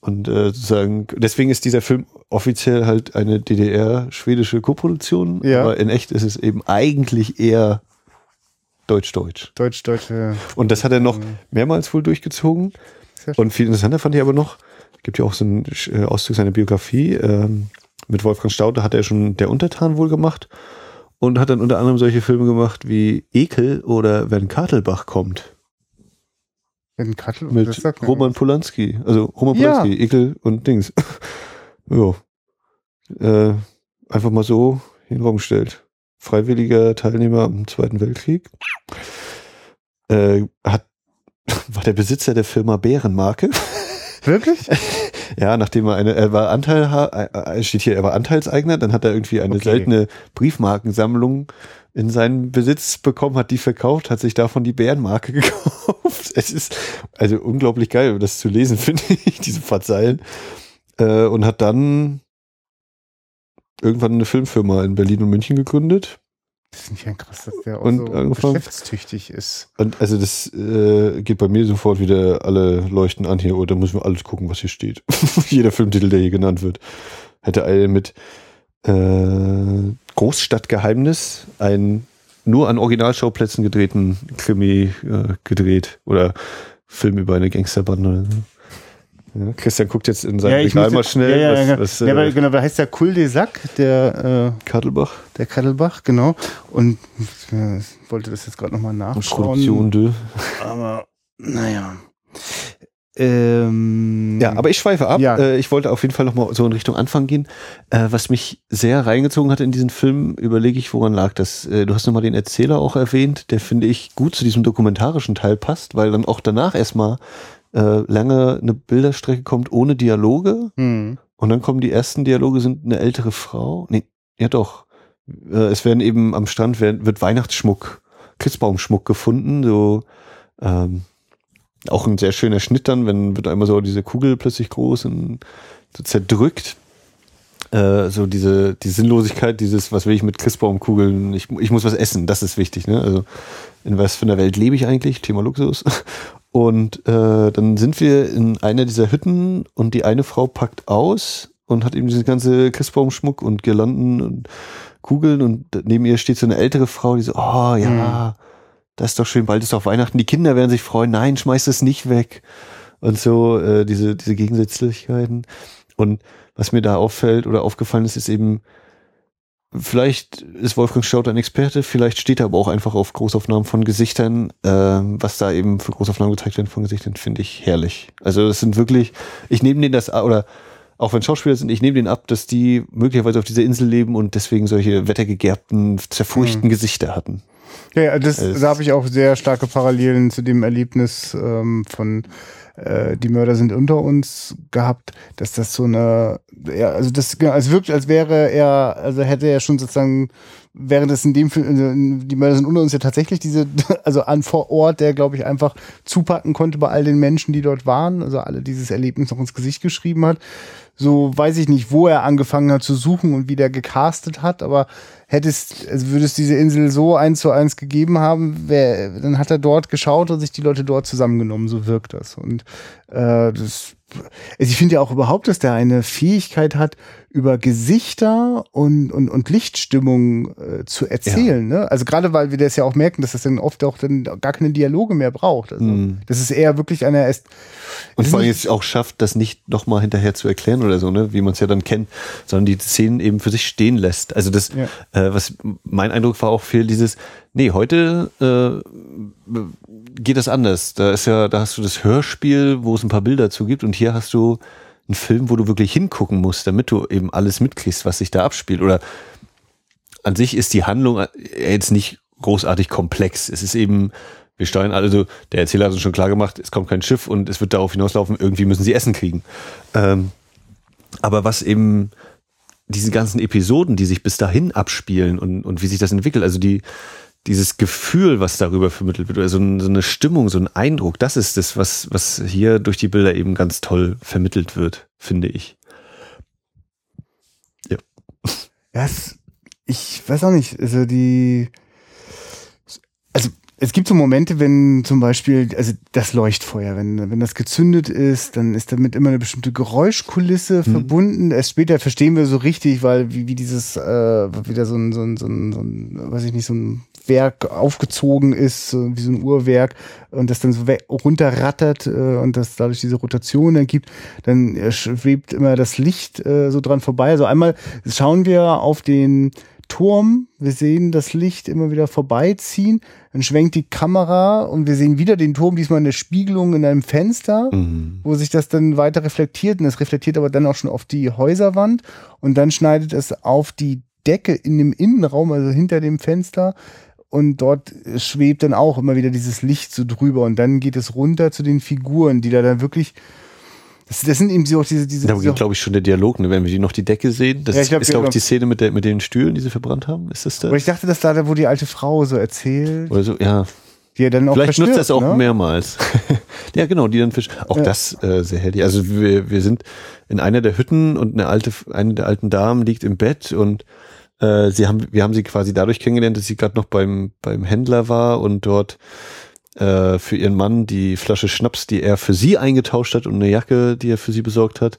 Und äh, sozusagen, deswegen ist dieser Film offiziell halt eine DDR-schwedische Koproduktion, Ja. aber in echt ist es eben eigentlich eher deutsch-deutsch. Deutsch-deutsche. Und das hat er noch mehrmals wohl durchgezogen. Und viel interessanter fand ich aber noch, gibt ja auch so einen äh, Auszug seiner Biografie, ähm, mit Wolfgang Staude hat er schon Der Untertan wohl gemacht und hat dann unter anderem solche Filme gemacht wie Ekel oder Wenn Kartelbach kommt Wenn Kattel, das mit Roman Polanski. Also Roman Ja. Polanski, Ekel und Dings. jo. Äh, einfach mal so in den Raum gestellt. Freiwilliger Teilnehmer am Zweiten Weltkrieg. Äh, hat, war der Besitzer der Firma Bärenmarke. Wirklich? Ja, nachdem er eine, er war Anteil, äh, steht hier, er war Anteilseigner, dann hat er irgendwie eine Okay. seltene Briefmarkensammlung in seinen Besitz bekommen, hat die verkauft, hat sich davon die Bärenmarke gekauft. Es ist also unglaublich geil, das zu lesen, finde ich, diese Verzeilen. Äh, und hat dann irgendwann eine Filmfirma in Berlin und München gegründet. Das ist nicht ein krass, dass der auch Und so angefangen- geschäftstüchtig ist. Und also das äh, geht bei mir sofort wieder alle leuchten an hier, oder müssen wir alles gucken, was hier steht. Jeder Filmtitel, der hier genannt wird. Hätte eine mit äh, Großstadtgeheimnis, ein nur an Originalschauplätzen gedrehten Krimi äh, gedreht oder Film über eine Gangsterbande oder so. Ja, Christian guckt jetzt in seinem Ja, ich Regal mal schnell. Ja, ja, was, ja, was, ja, äh, genau, weil heißt der Cul de Sac, der, äh, Kadelbach, der Kattelbach, genau. Und äh, ich wollte das jetzt gerade nochmal nachschauen. Produktion de. Aber, naja. Ähm, Ja, aber ich schweife ab. Ja. Äh, ich wollte auf jeden Fall noch mal so in Richtung Anfang gehen. Äh, was mich sehr reingezogen hat in diesen Film, überlege ich, woran lag das. Äh, du hast nochmal den Erzähler auch erwähnt, der finde ich gut zu diesem dokumentarischen Teil passt, weil dann auch danach erstmal äh, lange eine Bilderstrecke kommt ohne Dialoge Hm. und dann kommen die ersten Dialoge, sind eine ältere Frau. Nee, ja doch. Äh, es werden eben am Strand werden, wird Weihnachtsschmuck, Christbaumschmuck gefunden, so ähm, auch ein sehr schöner Schnitt dann, wenn wird einmal so diese Kugel plötzlich groß und so zerdrückt. Äh, so diese die Sinnlosigkeit, dieses, was will ich mit Christbaumkugeln? Ich, ich muss was essen, das ist wichtig. Ne? Also in was für einer Welt lebe ich eigentlich? Thema Luxus. Und äh, dann sind wir in einer dieser Hütten und die eine Frau packt aus und hat eben diese ganze Christbaumschmuck und Girlanden und Kugeln und neben ihr steht so eine ältere Frau, die so, oh ja, das ist doch schön, bald ist doch Weihnachten, die Kinder werden sich freuen, nein, schmeiß es nicht weg. Und so äh, diese, diese Gegensätzlichkeiten. Und was mir da auffällt oder aufgefallen ist, ist eben, vielleicht ist Wolfgang Staudt ein Experte, vielleicht steht er aber auch einfach auf Großaufnahmen von Gesichtern. Ähm, was da eben für Großaufnahmen gezeigt werden von Gesichtern, finde ich herrlich. Also das sind wirklich, ich nehme denen das, oder auch wenn Schauspieler sind, ich nehme denen ab, dass die möglicherweise auf dieser Insel leben und deswegen solche wettergegerbten, zerfurchten Gesichter hatten. Ja, ja das, Es- da habe ich auch sehr starke Parallelen zu dem Erlebnis ähm, von äh, Die Mörder sind unter uns gehabt, dass das so eine, ja, also das, genau, es wirkt, als wäre er, also hätte er schon sozusagen, während es in dem Film, also Die Mörder sind unter uns ja tatsächlich diese, also an vor Ort, der glaube ich einfach zupacken konnte bei all den Menschen, die dort waren, also alle dieses Erlebnis noch ins Gesicht geschrieben hat. So weiß ich nicht, wo er angefangen hat zu suchen und wie der gecastet hat, aber hättest, also würde es diese Insel so eins zu eins gegeben haben, wär, dann hat er dort geschaut und sich die Leute dort zusammengenommen, so wirkt das. Und äh, das, also ich finde ja auch überhaupt, dass der eine Fähigkeit hat, über Gesichter und, und, und Lichtstimmung äh, zu erzählen. Ne? Also gerade weil wir das ja auch merken, dass das dann oft auch dann gar keine Dialoge mehr braucht. Also Mhm. das ist eher wirklich einer erst Und Es vor allem jetzt auch schafft, das nicht nochmal hinterher zu erklären oder so, ne, wie man es ja dann kennt, sondern die Szenen eben für sich stehen lässt. Also das, Ja. äh, was mein Eindruck war auch viel dieses, nee, heute äh, geht das anders. Da ist ja, da hast du das Hörspiel, wo es ein paar Bilder zu gibt und hier hast du einen Film, wo du wirklich hingucken musst, damit du eben alles mitkriegst, was sich da abspielt. Oder an sich ist die Handlung äh, jetzt nicht großartig komplex. Es ist eben, wir steuern also, der Erzähler hat uns schon klar gemacht, es kommt kein Schiff und es wird darauf hinauslaufen, irgendwie müssen sie Essen kriegen. Ähm, aber was eben diese ganzen Episoden, die sich bis dahin abspielen und, und wie sich das entwickelt, also die, dieses Gefühl, was darüber vermittelt wird, oder so, ein, so eine Stimmung, so ein Eindruck, das ist das, was, was hier durch die Bilder eben ganz toll vermittelt wird, finde ich. Ja, es, ich weiß auch nicht, also die, also es gibt so Momente, wenn zum Beispiel, also das Leuchtfeuer, wenn, wenn das gezündet ist, dann ist damit immer eine bestimmte Geräuschkulisse verbunden. Erst später verstehen wir so richtig, weil wie, wie dieses, äh, wieder so ein, so ein, so ein, so ein, weiß ich nicht, so ein Werk aufgezogen ist, so wie so ein Uhrwerk und das dann so runterrattert äh, und das dadurch diese Rotation dann gibt, dann schwebt immer das Licht äh, so dran vorbei. Also einmal schauen wir auf den Turm, wir sehen das Licht immer wieder vorbeiziehen, dann schwenkt die Kamera und wir sehen wieder den Turm, diesmal in der Spiegelung in einem Fenster Mhm. wo sich das dann weiter reflektiert. Und es reflektiert aber dann auch schon auf die Häuserwand. Und dann schneidet es auf die Decke in dem Innenraum, also hinter dem Fenster. Und dort schwebt dann auch immer wieder dieses Licht so drüber. Und dann geht es runter zu den Figuren, die da dann wirklich das, das sind eben so auch diese diese, Da geht, glaube ich, schon der Dialog, ne? wenn wir die noch die Decke sehen. Das Ja, ich glaub, ist, glaube ich, die Szene mit, der, mit den Stühlen, die sie verbrannt haben. Ist das aber das? ich dachte, dass da, wo die alte Frau so erzählt, Oder so, ja. die er dann auch Vielleicht nutzt das auch ne? mehrmals. ja, genau, die dann Fisch. Auch Ja. das äh, sehr herrlich. Also wir, wir sind in einer der Hütten und eine alte, eine der alten Damen liegt im Bett und äh, sie haben, wir haben sie quasi dadurch kennengelernt, dass sie gerade noch beim, beim Händler war und dort äh, für ihren Mann die Flasche Schnaps, die er für sie eingetauscht hat und eine Jacke, die er für sie besorgt hat,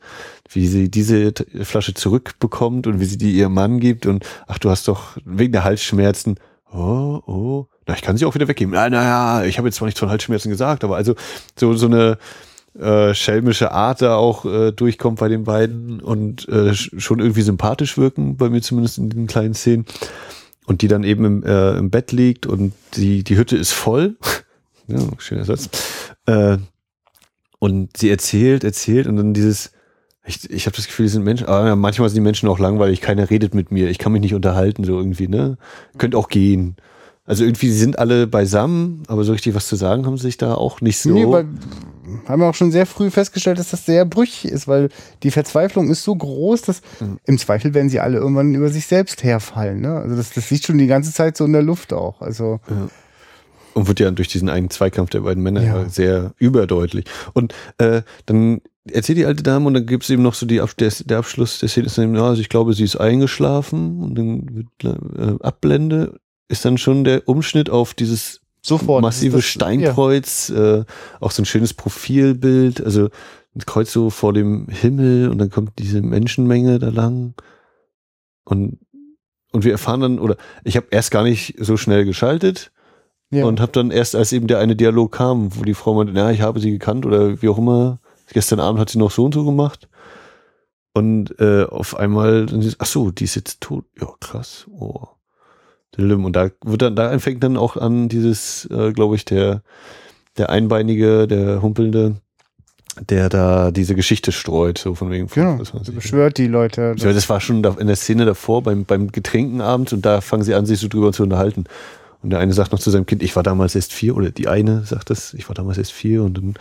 wie sie diese Flasche zurückbekommt und wie sie die ihrem Mann gibt und ach, du hast doch wegen der Halsschmerzen, oh, oh, na, ich kann sie auch wieder weggeben. Naja, naja, ich habe jetzt zwar nichts von Halsschmerzen gesagt, aber also so, so eine äh, schelmische Art da auch äh, durchkommt bei den beiden und äh, schon irgendwie sympathisch wirken, bei mir zumindest in den kleinen Szenen. Und die dann eben im, äh, im Bett liegt und die, die Hütte ist voll. Ja, schöner Satz. Äh, und sie erzählt, erzählt und dann dieses, ich, ich habe das Gefühl, die sind Menschen, aber ja, manchmal sind die Menschen auch langweilig, keiner redet mit mir, ich kann mich nicht unterhalten, so irgendwie, ne? Könnt auch gehen. Also irgendwie, sie sind alle beisammen, aber so richtig was zu sagen haben sie sich da auch nicht so. Nee, weil haben wir auch schon sehr früh festgestellt, dass das sehr brüchig ist, weil die Verzweiflung ist so groß, dass mhm. im Zweifel werden sie alle irgendwann über sich selbst herfallen. Ne? Also das, das liegt schon die ganze Zeit so in der Luft auch. Also ja. Und wird ja durch diesen einen Zweikampf der beiden Männer ja. sehr überdeutlich. Und äh, dann erzählt die alte Dame und dann gibt es eben noch so die der, der Abschluss der Szene ist dann, ja, also ich glaube, sie ist eingeschlafen und dann wird äh, Abblende ist dann schon der Umschnitt auf dieses Sofort. massive das, Steinkreuz, ja. äh, auch so ein schönes Profilbild, also ein Kreuz so vor dem Himmel und dann kommt diese Menschenmenge da lang und und wir erfahren dann oder ich habe erst gar nicht so schnell geschaltet ja. und habe dann erst als eben der eine Dialog kam, wo die Frau meinte, ja, ich habe sie gekannt oder wie auch immer, gestern Abend hat sie noch so und so gemacht und äh, auf einmal ach so, die ist jetzt tot, ja krass, oh und da wird dann, da fängt dann auch an dieses, äh, glaube ich, der, der Einbeinige, der Humpelnde, der da diese Geschichte streut, so von wegen. Genau, beschwört die Leute. Das, das war schon in der Szene davor beim, beim Getränkenabend und da fangen sie an, sich so drüber zu unterhalten. Und der eine sagt noch zu seinem Kind, ich war damals erst vier, oder die eine sagt das, ich war damals erst vier und dann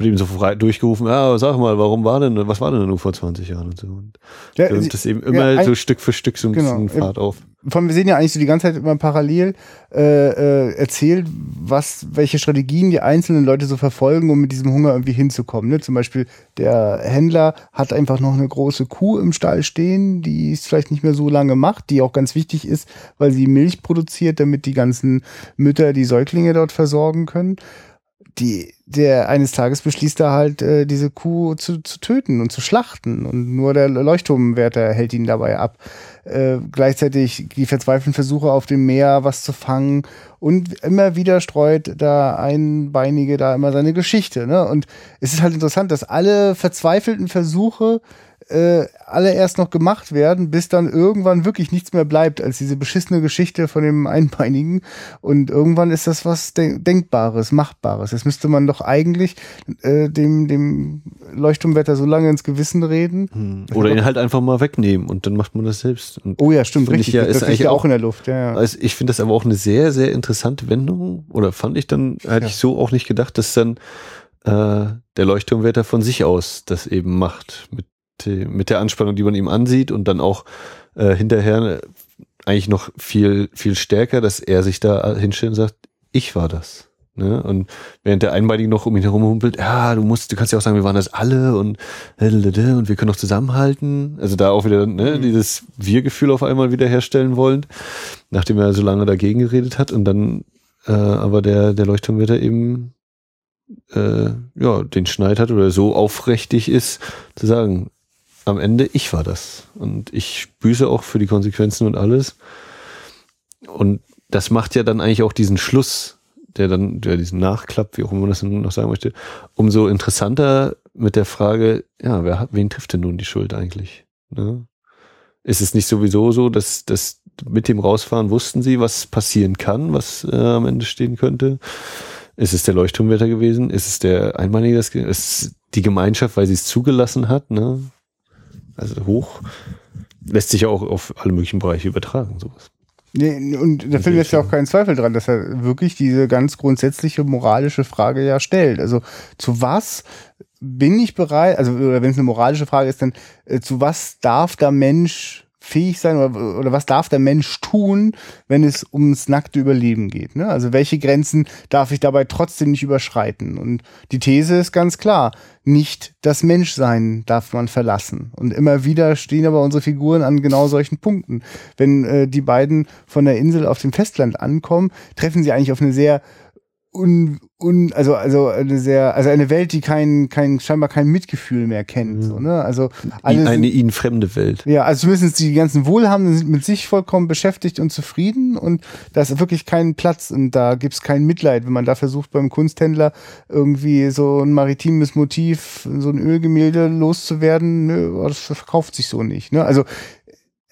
wird ihm so frei durchgerufen, ja, sag mal, warum war denn, was war denn nur vor 20 Jahren und so. Und ja, das eben immer ja, so Stück für Stück so ein genau, bisschen Fahrt auf von wir sehen ja eigentlich so die ganze Zeit immer parallel äh, äh, erzählt, was, welche Strategien die einzelnen Leute so verfolgen, um mit diesem Hunger irgendwie hinzukommen. Ne? Zum Beispiel der Händler hat einfach noch eine große Kuh im Stall stehen, die es vielleicht nicht mehr so lange macht, die auch ganz wichtig ist, weil sie Milch produziert, damit die ganzen Mütter die Säuglinge dort versorgen können. Die, der eines Tages beschließt er halt, äh, diese Kuh zu, zu töten und zu schlachten. Und nur der Leuchtturmwärter hält ihn dabei ab äh, gleichzeitig die verzweifelten Versuche auf dem Meer was zu fangen und immer wieder streut da Einbeinige da immer seine Geschichte. Ne? Und es ist halt interessant, dass alle verzweifelten Versuche äh, alle erst noch gemacht werden, bis dann irgendwann wirklich nichts mehr bleibt als diese beschissene Geschichte von dem Einbeinigen. Und irgendwann ist das was de Denkbares, Machbares. Jetzt müsste man doch eigentlich äh, dem, dem Leuchtturmwetter so lange ins Gewissen reden. Hm. Oder ihn halt einfach mal wegnehmen und dann macht man das selbst. Und oh ja, stimmt, richtig. Ja, ist eigentlich auch in der Luft. Ja, ja. Also ich finde das aber auch eine sehr, sehr interessante Wendung. Oder fand ich dann, hätte ja. ich so auch nicht gedacht, dass dann äh, der Leuchtturmwetter von sich aus das eben macht mit die, mit der Anspannung, die man ihm ansieht und dann auch äh, hinterher eigentlich noch viel, viel stärker, dass er sich da hinstellt und sagt, ich war das. Ne? Und während der Einbeinige noch um ihn herum humpelt, ja, du musst, du kannst ja auch sagen, wir waren das alle und, und wir können doch zusammenhalten. Also da auch wieder ne, mhm. dieses Wir-Gefühl auf einmal wieder herstellen wollen, nachdem er so lange dagegen geredet hat und dann äh, aber der, der Leuchtturmwetter eben äh, ja, den Schneid hat oder so aufrichtig ist, zu sagen, am Ende, ich war das. Und ich büße auch für die Konsequenzen und alles. Und das macht ja dann eigentlich auch diesen Schluss, der dann, der diesen Nachklapp, wie auch immer man das noch sagen möchte, umso interessanter mit der Frage, ja, wer, wen trifft denn nun die Schuld eigentlich? Ne? Ist es nicht sowieso so, dass, dass mit dem Rausfahren wussten sie, was passieren kann, was äh, am Ende stehen könnte? Ist es der Leuchtturmwetter gewesen? Ist es der Einmalige? Ist es die Gemeinschaft, weil sie es zugelassen hat? Ne? Also hoch lässt sich ja auch auf alle möglichen Bereiche übertragen, sowas. Nee, und da fällt jetzt ja auch keinen Zweifel dran, dass er wirklich diese ganz grundsätzliche moralische Frage ja stellt. Also zu was bin ich bereit, also wenn es eine moralische Frage ist, dann äh, zu was darf der Mensch fähig sein oder, oder was darf der Mensch tun, wenn es ums nackte Überleben geht? Ne? Also welche Grenzen darf ich dabei trotzdem nicht überschreiten? Und die These ist ganz klar, nicht das Menschsein darf man verlassen. Und immer wieder stehen aber unsere Figuren an genau solchen Punkten. Wenn äh, die beiden von der Insel auf dem Festland ankommen, treffen sie eigentlich auf eine sehr un und also also eine sehr also eine Welt, die kein kein scheinbar kein Mitgefühl mehr kennt, so, ne? Also alle eine ihnen fremde Welt. Ja, also zumindest die ganzen Wohlhabenden sind mit sich vollkommen beschäftigt und zufrieden und da ist wirklich kein Platz und da gibt's kein Mitleid, wenn man da versucht beim Kunsthändler irgendwie so ein maritimes Motiv, so ein Ölgemälde loszuwerden, nö, das verkauft sich so nicht, ne? Also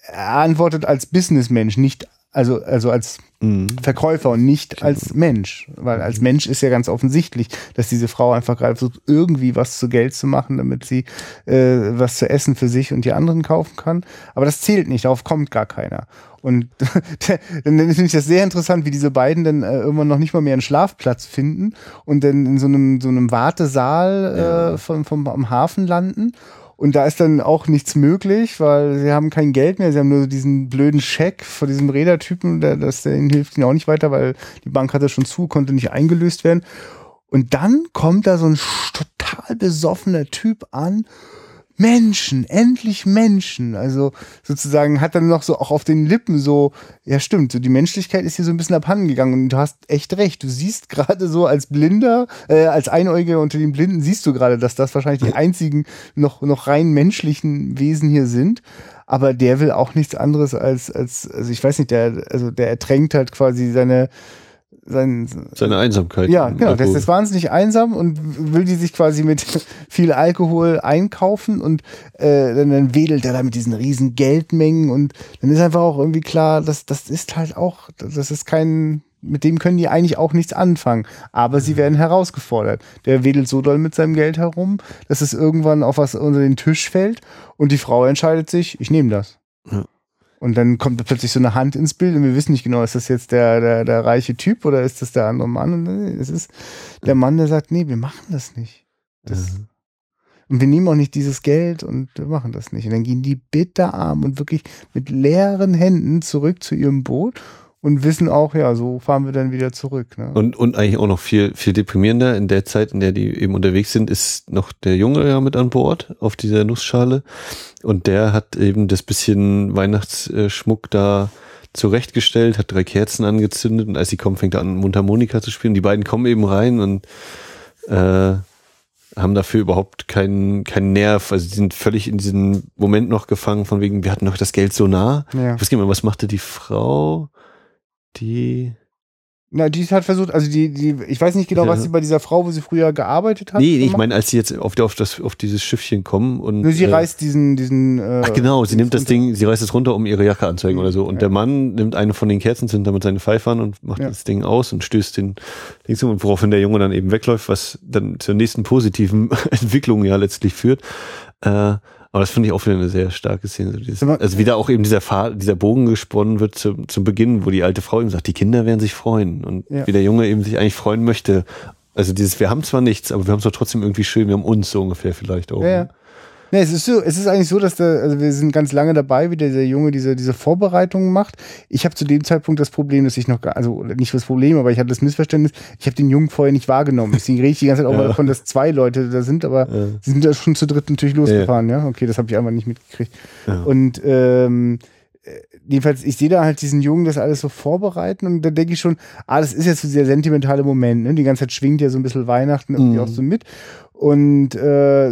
er antwortet als Businessmensch, nicht also, also als mhm. Verkäufer und nicht genau. als Mensch. Weil als Mensch ist ja ganz offensichtlich, dass diese Frau einfach gerade versucht, irgendwie was zu Geld zu machen, damit sie äh, was zu essen für sich und die anderen kaufen kann. Aber das zählt nicht, darauf kommt gar keiner. Und dann finde ich das sehr interessant, wie diese beiden dann äh, irgendwann noch nicht mal mehr einen Schlafplatz finden und dann in so einem, so einem Wartesaal äh, ja. vom, vom, am Hafen landen und da ist dann auch nichts möglich, weil sie haben kein Geld mehr. Sie haben nur diesen blöden Scheck von diesem Rädertypen, der, das, der ihnen hilft ihnen auch nicht weiter, weil die Bank hatte schon zu, konnte nicht eingelöst werden. Und dann kommt da so ein total besoffener Typ an Menschen, endlich Menschen. Also sozusagen hat dann noch so auch auf den Lippen so, ja stimmt, so die Menschlichkeit ist hier so ein bisschen abhanden gegangen und du hast echt recht. Du siehst gerade so als Blinder, äh, als Einäugiger unter den Blinden siehst du gerade, dass das wahrscheinlich die einzigen noch, noch rein menschlichen Wesen hier sind. Aber der will auch nichts anderes als, als, also ich weiß nicht, der, also der ertränkt halt quasi seine, sein, seine Einsamkeit. Ja, genau. Der ist wahnsinnig einsam und will die sich quasi mit viel Alkohol einkaufen und äh, dann, dann wedelt er da mit diesen riesen Geldmengen und dann ist einfach auch irgendwie klar, dass das ist halt auch, das ist kein, mit dem können die eigentlich auch nichts anfangen. Aber sie werden herausgefordert. Der wedelt so doll mit seinem Geld herum, dass es irgendwann auf was unter den Tisch fällt und die Frau entscheidet sich, ich nehme das. Ja. Und dann kommt plötzlich so eine Hand ins Bild und wir wissen nicht genau, ist das jetzt der, der, der reiche Typ oder ist das der andere Mann? Und es ist der Mann, der sagt, nee, wir machen das nicht. Das, mhm. Und wir nehmen auch nicht dieses Geld und wir machen das nicht. Und dann gehen die bitterarm und wirklich mit leeren Händen zurück zu ihrem Boot und wissen auch, ja, so fahren wir dann wieder zurück. Ne? Und, und eigentlich auch noch viel, viel deprimierender in der Zeit, in der die eben unterwegs sind, ist noch der Junge ja mit an Bord auf dieser Nussschale. Und der hat eben das bisschen Weihnachtsschmuck da zurechtgestellt, hat drei Kerzen angezündet und als sie kommen, fängt er an, Mundharmonika zu spielen. Die beiden kommen eben rein und äh, haben dafür überhaupt keinen keinen Nerv. Also die sind völlig in diesem Moment noch gefangen, von wegen, wir hatten noch das Geld so nah. Ja. Ich weiß nicht mehr, was machte die Frau? Die. Na, die hat versucht, also die, die, ich weiß nicht genau, ja. was sie bei dieser Frau, wo sie früher gearbeitet hat. Nee, nee ich meine, als sie jetzt auf, auf, das, auf dieses Schiffchen kommen und. Nur sie äh, reißt diesen, diesen. Äh, ach genau, sie nimmt das runter. Ding, sie reißt es runter, um ihre Jacke mhm. oder so. Und ja. der Mann nimmt eine von den Kerzenzündern mit seinen Pfeifern und macht ja. das Ding aus und stößt den Ding zu, und woraufhin der Junge dann eben wegläuft, was dann zur nächsten positiven Entwicklung ja letztlich führt. Äh, aber das finde ich auch wieder eine sehr starke Szene. So dieses, also wieder auch eben dieser Fahr dieser Bogen gesponnen wird zum, zum Beginn, wo die alte Frau eben sagt, die Kinder werden sich freuen. Und ja. wie der Junge eben sich eigentlich freuen möchte. Also dieses, wir haben zwar nichts, aber wir haben es doch trotzdem irgendwie schön, wir haben uns so ungefähr vielleicht auch. Ja, ja. Nee, es ist so, es ist eigentlich so, dass der, also wir sind ganz lange dabei, wie der, der Junge diese, diese Vorbereitungen macht. Ich habe zu dem Zeitpunkt das Problem, dass ich noch, also nicht das Problem, aber ich hatte das Missverständnis, ich habe den Jungen vorher nicht wahrgenommen. Deswegen rede ich die ganze Zeit auch ja. davon, dass zwei Leute da sind, aber ja. sie sind da schon zu dritt natürlich losgefahren, ja. ja? Okay, das habe ich einfach nicht mitgekriegt. Und ähm, jedenfalls, ich sehe da halt diesen Jungen das alles so vorbereiten und da denke ich schon, ah, das ist jetzt so dieser sentimentale Moment, ne? Die ganze Zeit schwingt ja so ein bisschen Weihnachten irgendwie mhm. auch so mit. Und äh,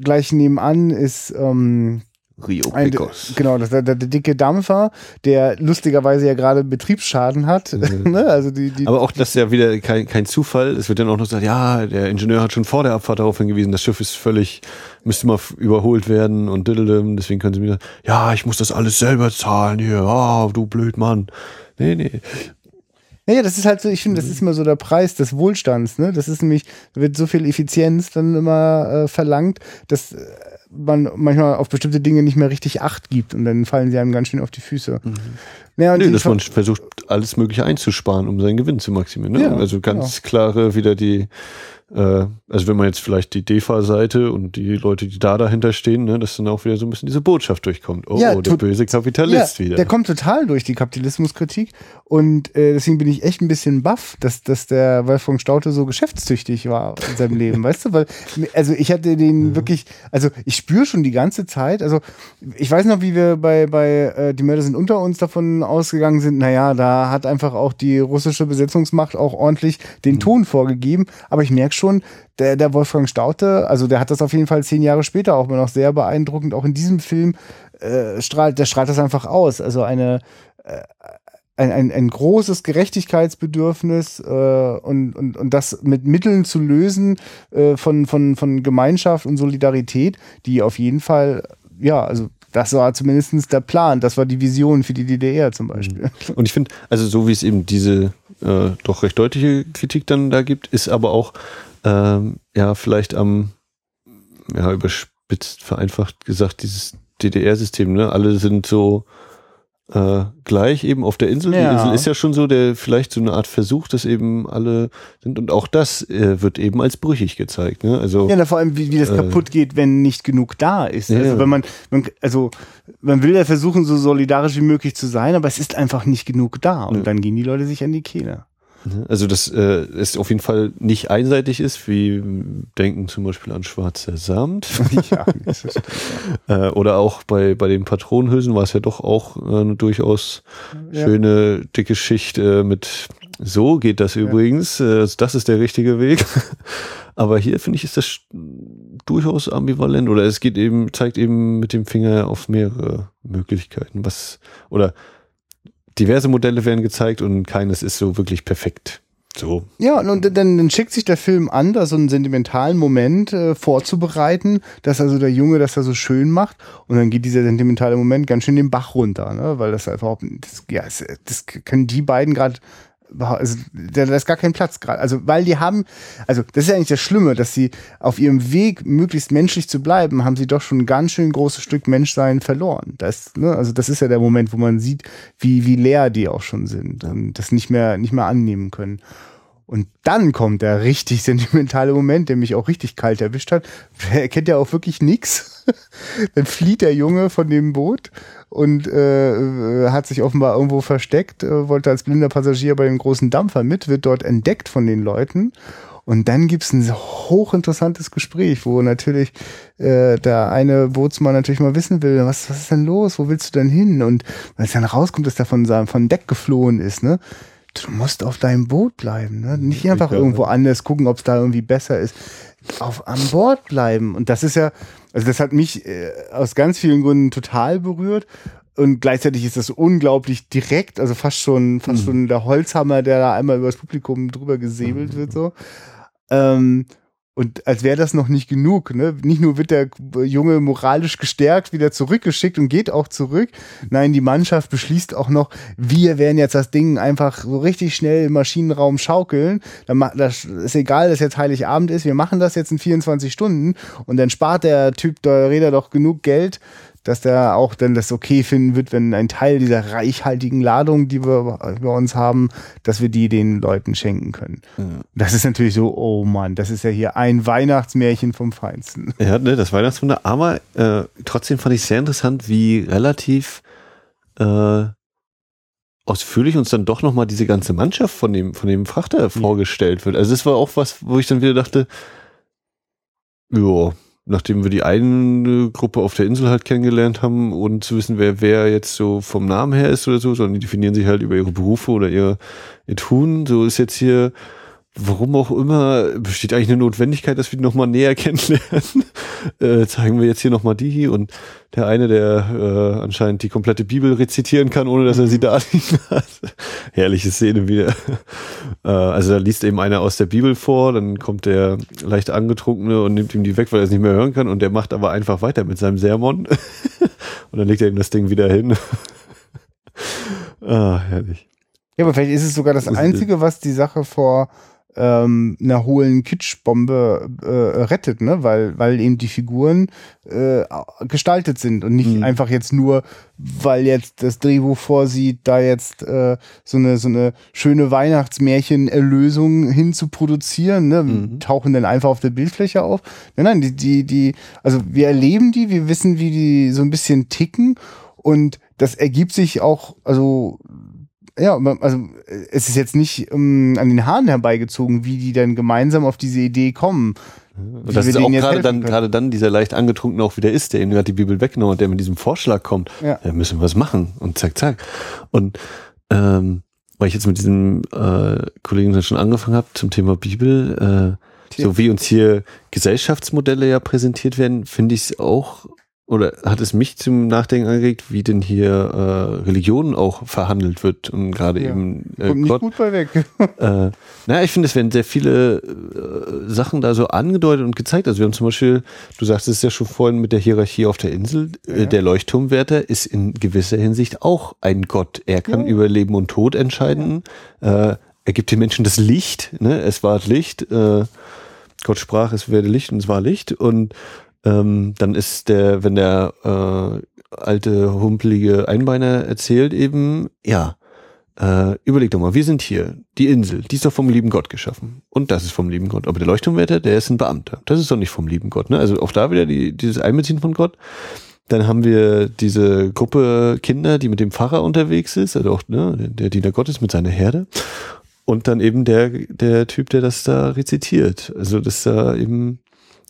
gleich nebenan ist ähm, Rio Pecos. Genau, das, der, der, dicke Dampfer, der lustigerweise ja gerade Betriebsschaden hat. Mhm. ne? also die, die, Aber auch das ist ja wieder kein, kein Zufall. Es wird dann auch noch gesagt, ja, der Ingenieur hat schon vor der Abfahrt darauf hingewiesen, das Schiff ist völlig, müsste mal überholt werden und diddledem, deswegen können sie wieder, ja, ich muss das alles selber zahlen hier, ah, oh, du blöd Mann. Nee, nee. Naja, das ist halt so, ich finde, das ist immer so der Preis des Wohlstands, ne? Das ist nämlich, da wird so viel Effizienz dann immer äh, verlangt, dass äh, man manchmal auf bestimmte Dinge nicht mehr richtig Acht gibt und dann fallen sie einem ganz schön auf die Füße. Mhm. Ja, nee, dass man versucht, alles Mögliche einzusparen, um seinen Gewinn zu maximieren. Ne? Ja, also ganz genau. klare wieder die äh, also wenn man jetzt vielleicht die DEFA-Seite und die Leute, die da dahinter stehen, ne, dass dann auch wieder so ein bisschen diese Botschaft durchkommt. Oh, ja, der böse Kapitalist ja, wieder. Der kommt total durch die Kapitalismuskritik und äh, deswegen bin ich echt ein bisschen baff, dass, dass der Wolfgang Staute so geschäftstüchtig war in seinem Leben, weißt du? Weil, also ich hatte den mhm. wirklich, also ich spüre schon die ganze Zeit, also ich weiß noch, wie wir bei, bei äh, Die Mörder sind unter uns davon ausgegangen sind, naja, da hat einfach auch die russische Besetzungsmacht auch ordentlich den Ton vorgegeben. Aber ich merke schon, der, der Wolfgang Staute, also der hat das auf jeden Fall zehn Jahre später auch immer noch sehr beeindruckend, auch in diesem Film äh, strahlt, der strahlt das einfach aus. Also eine, äh, ein, ein, ein großes Gerechtigkeitsbedürfnis äh, und, und, und das mit Mitteln zu lösen äh, von, von, von Gemeinschaft und Solidarität, die auf jeden Fall, ja, also das war zumindest der Plan, das war die Vision für die DDR zum Beispiel. Mhm. Und ich finde, also so wie es eben diese äh, doch recht deutliche Kritik dann da gibt, ist aber auch ähm, ja vielleicht am ja überspitzt vereinfacht gesagt dieses DDR-System, ne? Alle sind so äh, gleich eben auf der Insel. Ja. Die Insel ist ja schon so der vielleicht so eine Art Versuch, dass eben alle sind und auch das äh, wird eben als brüchig gezeigt. Ne? Also ja, vor allem wie, wie das äh, kaputt geht, wenn nicht genug da ist. Ja. Also wenn man, man, also man will ja versuchen, so solidarisch wie möglich zu sein, aber es ist einfach nicht genug da und ja. dann gehen die Leute sich an die Kehle. Ne? Also, dass äh, es auf jeden Fall nicht einseitig ist, wie denken zum Beispiel an Schwarzer Samt. ja, das ist äh, Oder auch bei, bei den Patronenhülsen war es ja doch auch äh, eine durchaus ja. schöne, dicke Schicht äh, mit so geht das ja. übrigens. Äh, das ist der richtige Weg. Aber hier finde ich, ist das durchaus ambivalent oder es geht eben, zeigt eben mit dem Finger auf mehrere Möglichkeiten. Was, oder diverse Modelle werden gezeigt und keines ist so wirklich perfekt. So. Ja, und dann, dann schickt sich der Film an, da so einen sentimentalen Moment äh, vorzubereiten, dass also der Junge das da so schön macht und dann geht dieser sentimentale Moment ganz schön den Bach runter, ne? weil das einfach, das, ja, das, das können die beiden gerade also, da, ist gar kein Platz gerade. Also, weil die haben, also das ist ja eigentlich das Schlimme, dass sie auf ihrem Weg, möglichst menschlich zu bleiben, haben sie doch schon ein ganz schön großes Stück Menschsein verloren. Das, ne, also das ist ja der Moment, wo man sieht, wie, wie leer die auch schon sind und das nicht mehr, nicht mehr annehmen können. Und dann kommt der richtig sentimentale Moment, der mich auch richtig kalt erwischt hat. Er kennt ja auch wirklich nix. dann flieht der Junge von dem Boot und äh, hat sich offenbar irgendwo versteckt, äh, wollte als blinder Passagier bei dem großen Dampfer mit, wird dort entdeckt von den Leuten. Und dann gibt's ein hochinteressantes Gespräch, wo natürlich äh, der eine Bootsmann natürlich mal wissen will, was, was ist denn los, wo willst du denn hin? Und weil es dann rauskommt, dass der von, seinem, von Deck geflohen ist, ne? Du musst auf deinem Boot bleiben, ne? Nicht einfach irgendwo anders gucken, ob es da irgendwie besser ist. Auf an Bord bleiben. Und das ist ja, also das hat mich äh, aus ganz vielen Gründen total berührt. Und gleichzeitig ist das unglaublich direkt, also fast schon, fast mhm. schon der Holzhammer, der da einmal über das Publikum drüber gesäbelt mhm. wird, so. Ähm, und als wäre das noch nicht genug, ne? Nicht nur wird der Junge moralisch gestärkt, wieder zurückgeschickt und geht auch zurück. Nein, die Mannschaft beschließt auch noch, wir werden jetzt das Ding einfach so richtig schnell im Maschinenraum schaukeln. Das ist egal, dass jetzt Heiligabend ist. Wir machen das jetzt in 24 Stunden und dann spart der Typ der Räder doch genug Geld, dass der auch dann das okay finden wird, wenn ein Teil dieser reichhaltigen Ladung, die wir bei uns haben, dass wir die den Leuten schenken können. Ja. Das ist natürlich so, oh Mann, das ist ja hier ein Weihnachtsmärchen vom Feinsten. Ja, ne, das Weihnachtswunder, aber äh, trotzdem fand ich sehr interessant, wie relativ äh, ausführlich uns dann doch nochmal diese ganze Mannschaft von dem, von dem Frachter ja. vorgestellt wird. Also das war auch was, wo ich dann wieder dachte, ja, nachdem wir die eine Gruppe auf der Insel halt kennengelernt haben und zu wissen, wer wer jetzt so vom Namen her ist oder so, sondern die definieren sich halt über ihre Berufe oder ihr, ihr Tun. So ist jetzt hier warum auch immer, besteht eigentlich eine Notwendigkeit, dass wir die nochmal näher kennenlernen. äh, zeigen wir jetzt hier nochmal die und der eine, der äh, anscheinend die komplette Bibel rezitieren kann, ohne dass er sie da liegen hat. Herrliche Szene wieder. äh, also da liest eben einer aus der Bibel vor, dann kommt der leicht angetrunkene und nimmt ihm die weg, weil er es nicht mehr hören kann und der macht aber einfach weiter mit seinem Sermon. und dann legt er ihm das Ding wieder hin. ah, herrlich. Ja, aber vielleicht ist es sogar das Einzige, was die Sache vor ähm, einer hohlen Kitschbombe äh, rettet, ne? weil, weil eben die Figuren äh, gestaltet sind und nicht mhm. einfach jetzt nur, weil jetzt das Drehbuch vorsieht, da jetzt äh, so eine so eine schöne Weihnachtsmärchen-Erlösung hin zu produzieren, ne? Mhm. tauchen dann einfach auf der Bildfläche auf. Nein, nein, die, die, die, also wir erleben die, wir wissen, wie die so ein bisschen ticken und das ergibt sich auch, also ja, also es ist jetzt nicht um, an den Haaren herbeigezogen, wie die dann gemeinsam auf diese Idee kommen. Und das ist auch gerade dann, gerade dann dieser leicht angetrunkene auch wieder ist, der eben gerade die Bibel weggenommen hat, der mit diesem Vorschlag kommt. Ja. Da müssen wir was machen und zack, zack. Und ähm, weil ich jetzt mit diesem äh, Kollegen schon angefangen habe zum Thema Bibel, äh, so wie uns hier Gesellschaftsmodelle ja präsentiert werden, finde ich es auch oder hat es mich zum Nachdenken angeregt, wie denn hier äh, Religion auch verhandelt wird und gerade ja. eben äh, Kommt nicht Gott. gut bei weg. äh, naja, ich finde, es werden sehr viele äh, Sachen da so angedeutet und gezeigt. Also wir haben zum Beispiel, du sagst es ja schon vorhin mit der Hierarchie auf der Insel, äh, ja. der Leuchtturmwärter ist in gewisser Hinsicht auch ein Gott. Er kann ja. über Leben und Tod entscheiden. Äh, er gibt den Menschen das Licht, ne? es war Licht. Äh, Gott sprach, es werde Licht und es war Licht und ähm, dann ist der, wenn der äh, alte, humpelige Einbeiner erzählt eben, ja, äh, überleg doch mal, wir sind hier, die Insel, die ist doch vom lieben Gott geschaffen. Und das ist vom lieben Gott. Aber der Leuchtturmwärter, der ist ein Beamter. Das ist doch nicht vom lieben Gott. Ne? Also auch da wieder die, dieses Einbeziehen von Gott. Dann haben wir diese Gruppe Kinder, die mit dem Pfarrer unterwegs ist, also auch ne, der Diener Gottes mit seiner Herde. Und dann eben der, der Typ, der das da rezitiert. Also das da eben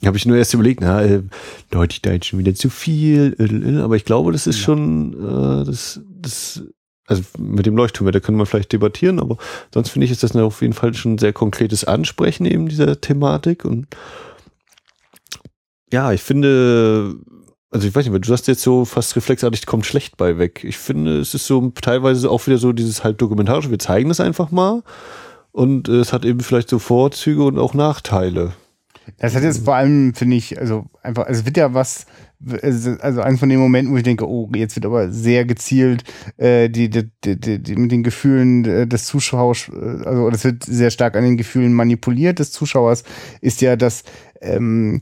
habe ich nur erst überlegt, na, äh, da jetzt schon wieder zu viel, äh, aber ich glaube, das ist ja. schon, äh, das, das, also mit dem Leuchtturm, da können wir vielleicht debattieren, aber sonst finde ich, ist das auf jeden Fall schon ein sehr konkretes Ansprechen eben dieser Thematik und ja, ich finde, also ich weiß nicht, du sagst jetzt so fast reflexartig, kommt schlecht bei weg. Ich finde, es ist so teilweise auch wieder so dieses halb dokumentarische, wir zeigen das einfach mal und äh, es hat eben vielleicht so Vorzüge und auch Nachteile. Das hat jetzt vor allem, finde ich, also einfach, also es wird ja was, also eins von den Momenten, wo ich denke, oh, jetzt wird aber sehr gezielt äh, die, die, die, die, mit den Gefühlen äh, des Zuschauers, äh, also das wird sehr stark an den Gefühlen manipuliert des Zuschauers, ist ja, dass ähm,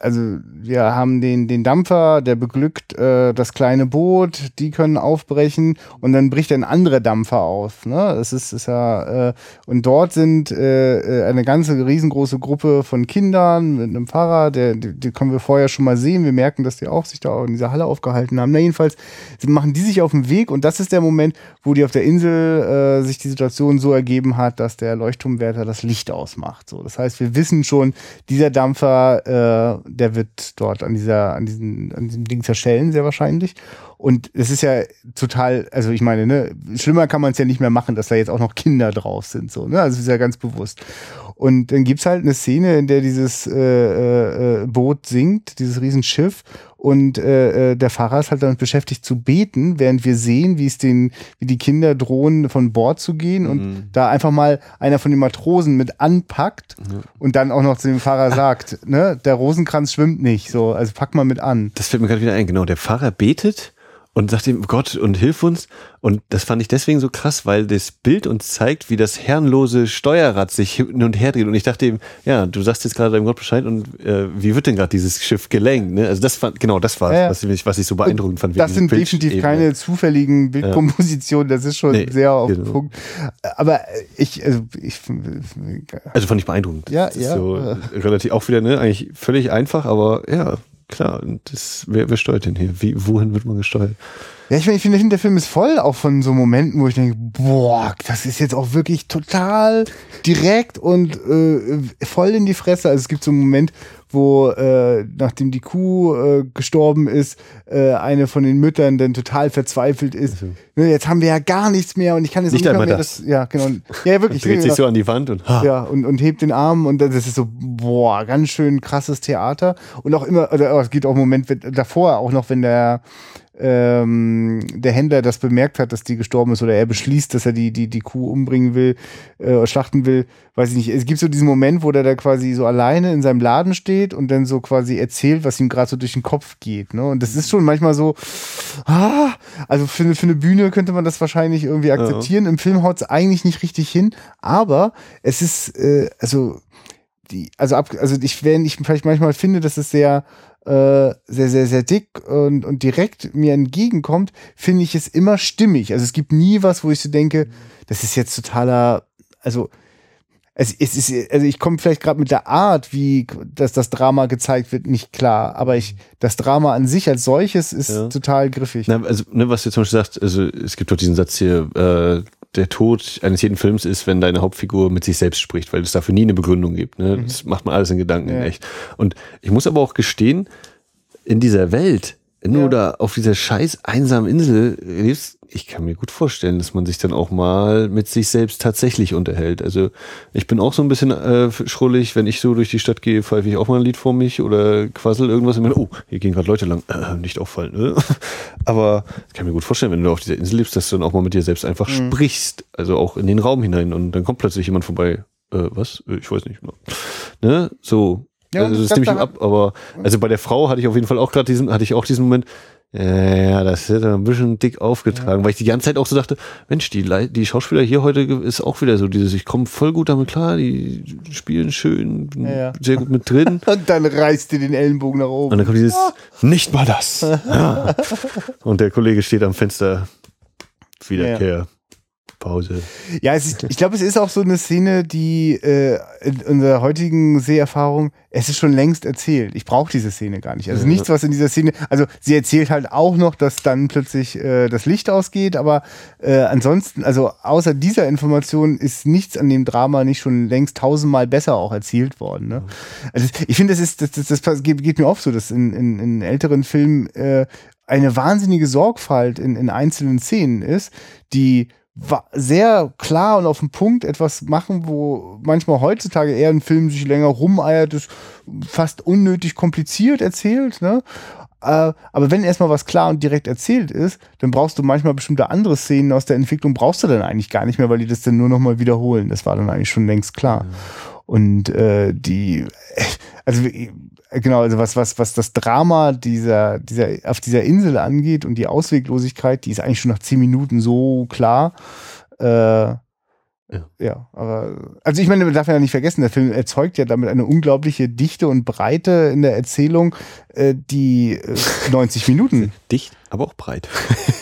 also wir haben den, den Dampfer, der beglückt äh, das kleine Boot, die können aufbrechen und dann bricht ein anderer Dampfer auf. Ne? Das ist, ist ja, äh, und dort sind äh, äh eine ganze riesengroße Gruppe von Kindern mit einem Fahrer, der, die, die können wir vorher schon mal sehen. Wir merken, dass die auch sich da in dieser Halle aufgehalten haben. Na, jedenfalls machen die sich auf den Weg und das ist der Moment, wo die auf der Insel äh, sich die Situation so ergeben hat, dass der Leuchtturmwärter das Licht ausmacht. So, das heißt, wir wissen schon, dieser Dampfer äh, der wird dort an dieser, an diesem, an diesem Ding zerschellen, sehr wahrscheinlich. Und es ist ja total, also ich meine, ne, schlimmer kann man es ja nicht mehr machen, dass da jetzt auch noch Kinder drauf sind, so, ne? Also ist ja ganz bewusst. Und dann gibt's halt eine Szene, in der dieses äh, äh, Boot sinkt, dieses Riesenschiff, und äh, äh, der Pfarrer ist halt damit beschäftigt zu beten, während wir sehen, wie es den, wie die Kinder drohen, von Bord zu gehen und mhm. da einfach mal einer von den Matrosen mit anpackt mhm. und dann auch noch zu dem Pfarrer sagt, ne, der Rosenkranz schwimmt nicht, so, also pack mal mit an. Das fällt mir gerade wieder ein, genau. Der Pfarrer betet und sagt ihm, Gott, und hilf uns. Und das fand ich deswegen so krass, weil das Bild uns zeigt, wie das herrenlose Steuerrad sich hin und her dreht. Und ich dachte eben, ja, du sagst jetzt gerade deinem Gott Bescheid und äh, wie wird denn gerade dieses Schiff gelenkt? Ne? Also das fand, genau, das war, ja, was, ich, was ich so beeindruckend fand. Das sind definitiv keine zufälligen Bildkompositionen, das ist schon nee, sehr auf genau. Punkt. Aber ich, also ich, also fand ich beeindruckend. Ja, ja. So relativ auch wieder, ne, eigentlich völlig einfach, aber ja, klar, das, wer, wer steuert denn hier? Wie, wohin wird man gesteuert? Ja, ich, ich finde, der Film ist voll auch von so Momenten, wo ich denke, boah, das ist jetzt auch wirklich total direkt und äh, voll in die Fresse. Also es gibt so einen Moment, wo äh, nachdem die Kuh äh, gestorben ist, äh, eine von den Müttern dann total verzweifelt ist. Also. Jetzt haben wir ja gar nichts mehr und ich kann jetzt nicht mehr das. das. Ja, genau. Ja, wirklich. Dreht sich so an die Wand und ha. ja und, und hebt den Arm und das ist so boah, ganz schön krasses Theater und auch immer, oder es geht auch im Moment davor auch noch, wenn der ähm, der Händler das bemerkt hat, dass die gestorben ist oder er beschließt, dass er die, die, die Kuh umbringen will, äh, schlachten will, weiß ich nicht. Es gibt so diesen Moment, wo der da quasi so alleine in seinem Laden steht und dann so quasi erzählt, was ihm gerade so durch den Kopf geht. Ne? Und das ist schon manchmal so, ah, also für, für eine Bühne könnte man das wahrscheinlich irgendwie akzeptieren. Ja. Im Film haut es eigentlich nicht richtig hin, aber es ist, äh, also die, also ab, also ich, wenn ich vielleicht manchmal finde, dass es sehr äh, sehr, sehr, sehr dick und, und direkt mir entgegenkommt, finde ich es immer stimmig. Also es gibt nie was, wo ich so denke, das ist jetzt totaler, also es, es ist, also ich komme vielleicht gerade mit der Art, wie dass das Drama gezeigt wird, nicht klar. Aber ich, das Drama an sich als solches ist ja. total griffig. Na, also, ne, was du zum Beispiel sagst, also es gibt doch diesen Satz hier, äh, der Tod eines jeden Films ist, wenn deine Hauptfigur mit sich selbst spricht, weil es dafür nie eine Begründung gibt. Ne? Mhm. Das macht man alles in Gedanken ja. in echt. Und ich muss aber auch gestehen, in dieser Welt, wenn ja. da auf dieser scheiß einsamen Insel lebst, ich kann mir gut vorstellen, dass man sich dann auch mal mit sich selbst tatsächlich unterhält. Also ich bin auch so ein bisschen äh, schrullig, wenn ich so durch die Stadt gehe, pfeife ich auch mal ein Lied vor mich oder quassel irgendwas und mir, oh, hier gehen gerade Leute lang, äh, nicht auffallen. Ne? Aber ich kann mir gut vorstellen, wenn du auf dieser Insel lebst, dass du dann auch mal mit dir selbst einfach mhm. sprichst, also auch in den Raum hinein und dann kommt plötzlich jemand vorbei. Äh, was? Äh, ich weiß nicht. Ne? So. Ja, also das nehme ich ab, aber also bei der Frau hatte ich auf jeden Fall auch gerade diesen, hatte ich auch diesen Moment, ja, das wird ein bisschen dick aufgetragen, ja. weil ich die ganze Zeit auch so dachte, Mensch, die, die Schauspieler hier heute ist auch wieder so dieses, ich komme voll gut damit klar, die spielen schön, ja, ja. sehr gut mit drin. Und dann reißt ihr den Ellenbogen nach oben. Und dann kommt dieses, nicht mal das. Und der Kollege steht am Fenster, Wiederkehr. Pause. Ja, ist, ich glaube, es ist auch so eine Szene, die äh, in unserer heutigen Seherfahrung, es ist schon längst erzählt. Ich brauche diese Szene gar nicht. Also ja. nichts, was in dieser Szene, also sie erzählt halt auch noch, dass dann plötzlich äh, das Licht ausgeht, aber äh, ansonsten, also außer dieser Information ist nichts an dem Drama nicht schon längst tausendmal besser auch erzählt worden. Ne? Also ich finde, das ist, das, das, das geht, geht, mir oft so, dass in, in, in älteren Filmen äh, eine wahnsinnige Sorgfalt in, in einzelnen Szenen ist, die sehr klar und auf den Punkt etwas machen, wo manchmal heutzutage eher ein Film sich länger rumeiert, ist fast unnötig kompliziert erzählt, ne? Äh, aber wenn erstmal was klar und direkt erzählt ist, dann brauchst du manchmal bestimmte andere Szenen aus der Entwicklung, brauchst du dann eigentlich gar nicht mehr, weil die das dann nur nochmal wiederholen. Das war dann eigentlich schon längst klar. Mhm. Und äh, die, also genau, also was, was, was das Drama dieser, dieser, auf dieser Insel angeht und die Ausweglosigkeit, die ist eigentlich schon nach zehn Minuten so klar. Äh, ja. ja, aber also ich meine, man darf ja nicht vergessen, der Film erzeugt ja damit eine unglaubliche Dichte und Breite in der Erzählung, äh, die äh, 90 Minuten. Dicht, aber auch breit.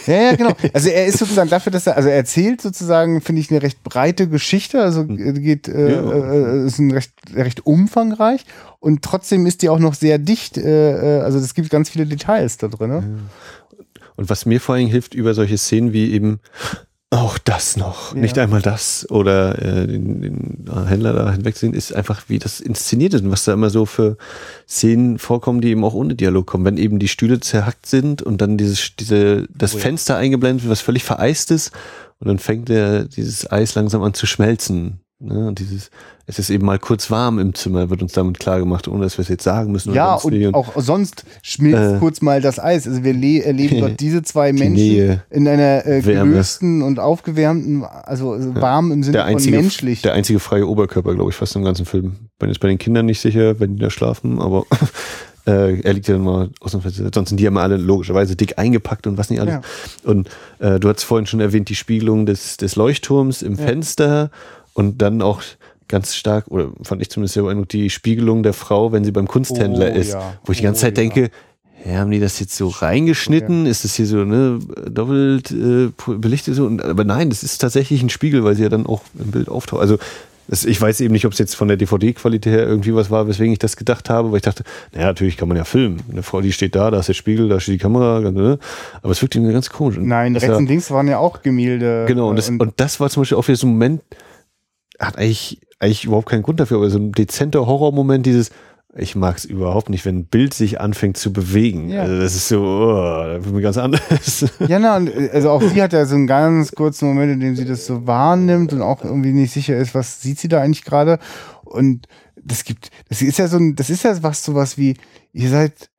ja, ja, genau. Also er ist sozusagen dafür, dass er, also er erzählt sozusagen, finde ich, eine recht breite Geschichte, also hm. geht, äh, ja. äh, ist ein recht, recht umfangreich und trotzdem ist die auch noch sehr dicht, äh, äh also es gibt ganz viele Details da drin. Ne? Und was mir vor allem hilft über solche Szenen wie eben auch das noch, ja. nicht einmal das oder äh, den, den Händler da hinwegsehen, ist einfach, wie das inszeniert ist und was da immer so für Szenen vorkommen, die eben auch ohne Dialog kommen. Wenn eben die Stühle zerhackt sind und dann dieses, diese, das oh ja. Fenster eingeblendet wird, was völlig vereist ist und dann fängt der, dieses Eis langsam an zu schmelzen. Ne? Und dieses, es ist eben mal kurz warm im Zimmer, wird uns damit klar gemacht, ohne dass wir es jetzt sagen müssen. Ja, und, und auch sonst schmilzt äh, kurz mal das Eis. Also wir erleben dort diese zwei die Menschen Nähe, in einer äh, gelösten und aufgewärmten, also ja, warm im Sinne einzige, von menschlich. Der einzige freie Oberkörper, glaube ich, fast im ganzen Film. Bin jetzt bei den Kindern nicht sicher, wenn die da schlafen, aber äh, er liegt ja dann mal aus dem Fenster. Sonst sind die ja mal alle logischerweise dick eingepackt und was nicht alles. Ja. Und äh, du hast vorhin schon erwähnt, die Spiegelung des, des Leuchtturms im ja. Fenster und dann auch ganz stark, oder fand ich zumindest sehr beeindruckend, die Spiegelung der Frau, wenn sie beim Kunsthändler oh, ist. Ja. Wo ich die ganze oh, Zeit denke, ja, haben die das jetzt so reingeschnitten? Ist das hier so ne, doppelt äh, belichtet? So? Und, aber nein, das ist tatsächlich ein Spiegel, weil sie ja dann auch im Bild auftaucht. Also das, ich weiß eben nicht, ob es jetzt von der DVD-Qualität her irgendwie was war, weswegen ich das gedacht habe, weil ich dachte, naja, natürlich kann man ja filmen. Eine Frau, die steht da, da ist der Spiegel, da steht die Kamera, ne? aber es wirkt irgendwie ganz komisch. Nein, rechts und links waren ja auch Gemälde. Genau, und das, und das war zum Beispiel auch wieder so ein Moment, hat eigentlich, eigentlich überhaupt keinen Grund dafür, aber so ein dezenter Horrormoment, dieses, ich mag es überhaupt nicht, wenn ein Bild sich anfängt zu bewegen. Ja. Also das ist so, oh, das wird ganz anders. Ja, na, und also auch sie hat ja so einen ganz kurzen Moment, in dem sie das so wahrnimmt und auch irgendwie nicht sicher ist, was sieht sie da eigentlich gerade. Und das gibt, das ist ja so ein, das ist ja was sowas wie, ihr seid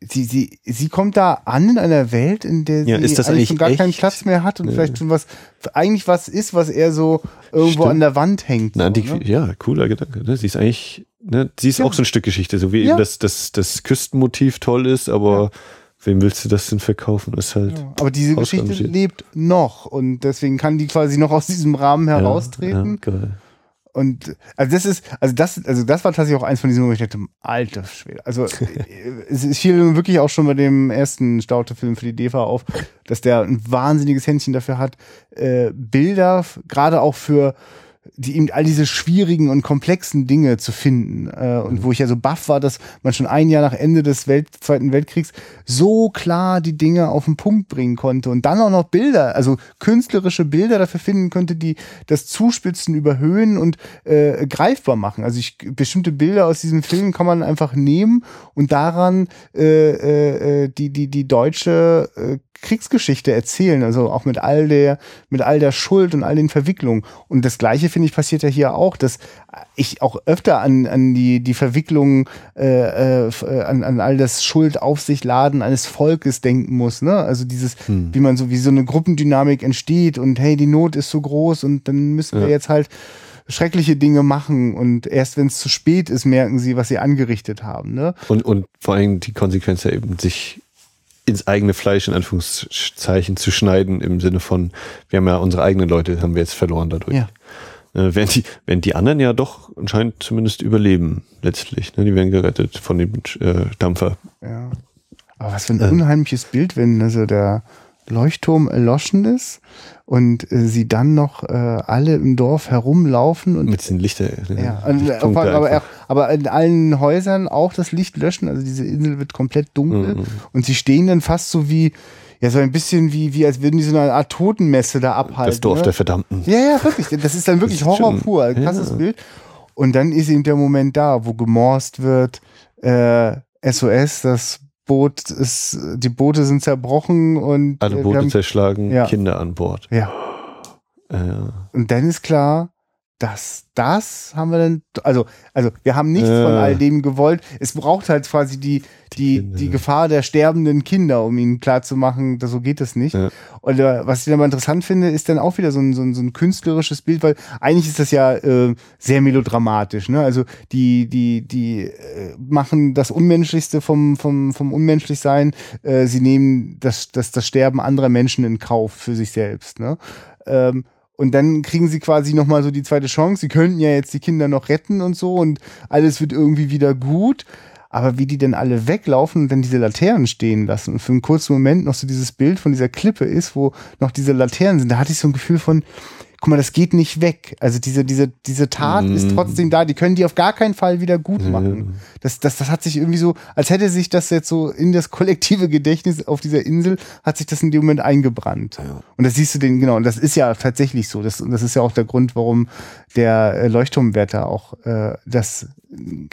sie, sie, sie kommt da an in einer Welt, in der ja, sie eigentlich schon gar echt? keinen Platz mehr hat und ja. vielleicht schon was, eigentlich was ist, was eher so irgendwo Stimmt. an der Wand hängt. Na, so, die, ne? Ja, cooler Gedanke. Ne? Sie ist eigentlich, ne? sie ist ja. auch so ein Stück Geschichte, so wie eben das, das, das Küstenmotiv toll ist, aber wem willst du das denn verkaufen? Ist halt ja, aber diese Geschichte lebt noch und deswegen kann die quasi noch aus diesem Rahmen heraustreten. Ja, geil. Und also das ist, also das, also das war tatsächlich auch eins von diesen, wo ich dachte, alter Schwede. Also es fiel wirklich auch schon bei dem ersten Staute-Film für die DEFA auf, dass der ein wahnsinniges Händchen dafür hat, äh, Bilder, gerade auch für die eben all diese schwierigen und komplexen Dinge zu finden. Äh, und wo ich ja so baff war, dass man schon ein Jahr nach Ende des Welt Zweiten Weltkriegs so klar die Dinge auf den Punkt bringen konnte und dann auch noch Bilder, also künstlerische Bilder dafür finden könnte, die das Zuspitzen überhöhen und äh, greifbar machen. Also ich, bestimmte Bilder aus diesem Film kann man einfach nehmen und daran äh, äh, die, die, die deutsche äh, Kriegsgeschichte erzählen, also auch mit all der, mit all der Schuld und all den Verwicklungen. Und das Gleiche, finde ich, passiert ja hier auch, dass ich auch öfter an, an die, die Verwicklungen, äh, äh, an, an all das Schuld auf sich laden eines Volkes denken muss, ne? Also dieses, hm. wie man so, wie so eine Gruppendynamik entsteht und hey, die Not ist so groß und dann müssen ja. wir jetzt halt schreckliche Dinge machen und erst wenn es zu spät ist, merken sie, was sie angerichtet haben. Ne? Und, und vor allem die Konsequenz ja eben, sich ins eigene Fleisch in Anführungszeichen zu schneiden im Sinne von, wir haben ja unsere eigenen Leute, haben wir jetzt verloren dadurch. Ja. Äh, während, die, während die anderen ja doch anscheinend zumindest überleben letztlich. Ne? Die werden gerettet von dem äh, Dampfer. Ja. Aber was für ein äh. unheimliches Bild, wenn also der Leuchtturm erloschen ist und äh, sie dann noch äh, alle im Dorf herumlaufen und mit den Lichter. Ja, und, äh, aber, aber, in allen Häusern auch das Licht löschen. Also diese Insel wird komplett dunkel mhm. und sie stehen dann fast so wie ja so ein bisschen wie wie als würden die so eine Art Totenmesse da abhalten. Das Dorf ne? der Verdammten. Ja ja wirklich. Das ist dann wirklich ist Horror pur. Ein krasses ja. Bild. Und dann ist eben der Moment da, wo gemorst wird. Äh, SOS, das Boot ist, die Boote sind zerbrochen und alle Boote haben, zerschlagen, ja. Kinder an Bord. Ja. Äh. Und dann ist klar, dass das haben wir dann, also, also wir haben nichts äh. von all dem gewollt. Es braucht halt quasi die, die, die, die Gefahr der sterbenden Kinder, um ihnen klarzumachen, so geht es nicht. Ja. Und äh, was ich dann mal interessant finde, ist dann auch wieder so ein, so ein, so ein künstlerisches Bild, weil eigentlich ist das ja äh, sehr melodramatisch. Ne? Also die, die, die äh, machen das Unmenschlichste vom, vom, vom Unmenschlichsein. Äh, sie nehmen das, das, das Sterben anderer Menschen in Kauf für sich selbst. Ne? Ähm, und dann kriegen sie quasi nochmal so die zweite Chance. Sie könnten ja jetzt die Kinder noch retten und so und alles wird irgendwie wieder gut. Aber wie die denn alle weglaufen und dann diese Laternen stehen lassen und für einen kurzen Moment noch so dieses Bild von dieser Klippe ist, wo noch diese Laternen sind, da hatte ich so ein Gefühl von, guck mal, das geht nicht weg. Also diese, diese, diese Tat mm. ist mhm. trotzdem da. Die können die auf gar keinen Fall wieder gut machen. Das, das, das hat sich irgendwie so, als hätte sich das jetzt so in das kollektive Gedächtnis auf dieser Insel, hat sich das in dem Moment eingebrannt. Ja. Und das siehst du den, genau, und das ist ja tatsächlich so. Das, und das ist ja auch der Grund, warum der äh, Leuchtturmwärter auch äh, das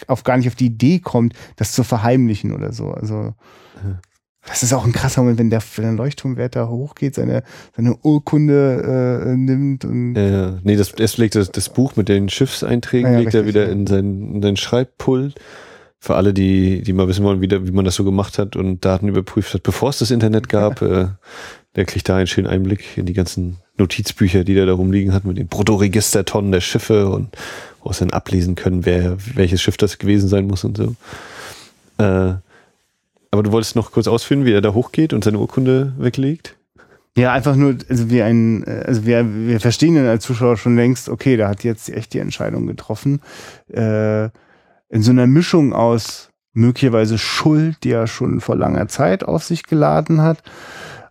auf gar nicht auf die Idee kommt, das zu verheimlichen oder so. Also ja. Das ist auch ein krasser Moment, wenn der, wenn der Leuchtturmwärter hochgeht, seine, seine Urkunde äh, nimmt. Und ja, ja. Nee, das, erst legt das, das Buch mit den Schiffseinträgen, ja, legt er wieder in sein, in sein Schreibpult. Für alle, die, die mal wissen wollen, wie, der, wie man das so gemacht hat und Daten überprüft hat, bevor es das Internet gab, äh, der kriegt da einen schönen Einblick in die ganzen Notizbücher, die der da rumliegen hat, mit den Bruttoregistertonnen der Schiffe und wo es dann ablesen können, wer, welches Schiff das gewesen sein muss und so. Äh, aber du wolltest noch kurz ausführen, wie er da hochgeht und seine Urkunde weglegt? Ja, einfach nur, also wir ein, also wir, wir verstehen dann als Zuschauer schon längst, okay, da hat jetzt echt die Entscheidung getroffen. Äh, in so einer Mischung aus möglicherweise Schuld, die er schon vor langer Zeit auf sich geladen hat,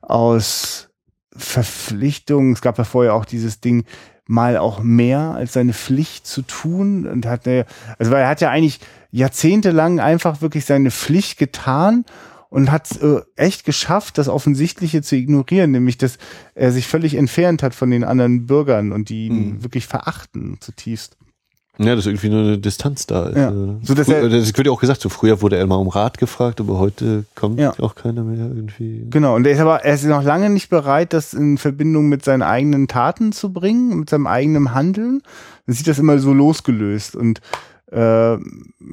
aus Verpflichtung, es gab ja vorher auch dieses Ding, mal auch mehr als seine Pflicht zu tun und hat eine, also weil er hat ja eigentlich jahrzehntelang einfach wirklich seine Pflicht getan und hat äh, echt geschafft, das Offensichtliche zu ignorieren, nämlich dass er sich völlig entfernt hat von den anderen Bürgern und die ihn mhm. wirklich verachten zutiefst. Ja, dass irgendwie nur eine Distanz da ist. Ja. So, dass er, das wird ja auch gesagt, so früher wurde er mal um Rat gefragt, aber heute kommt ja. auch keiner mehr irgendwie. Genau, und er ist aber, er ist noch lange nicht bereit, das in Verbindung mit seinen eigenen Taten zu bringen, mit seinem eigenen Handeln. Dann sieht das immer so losgelöst und äh,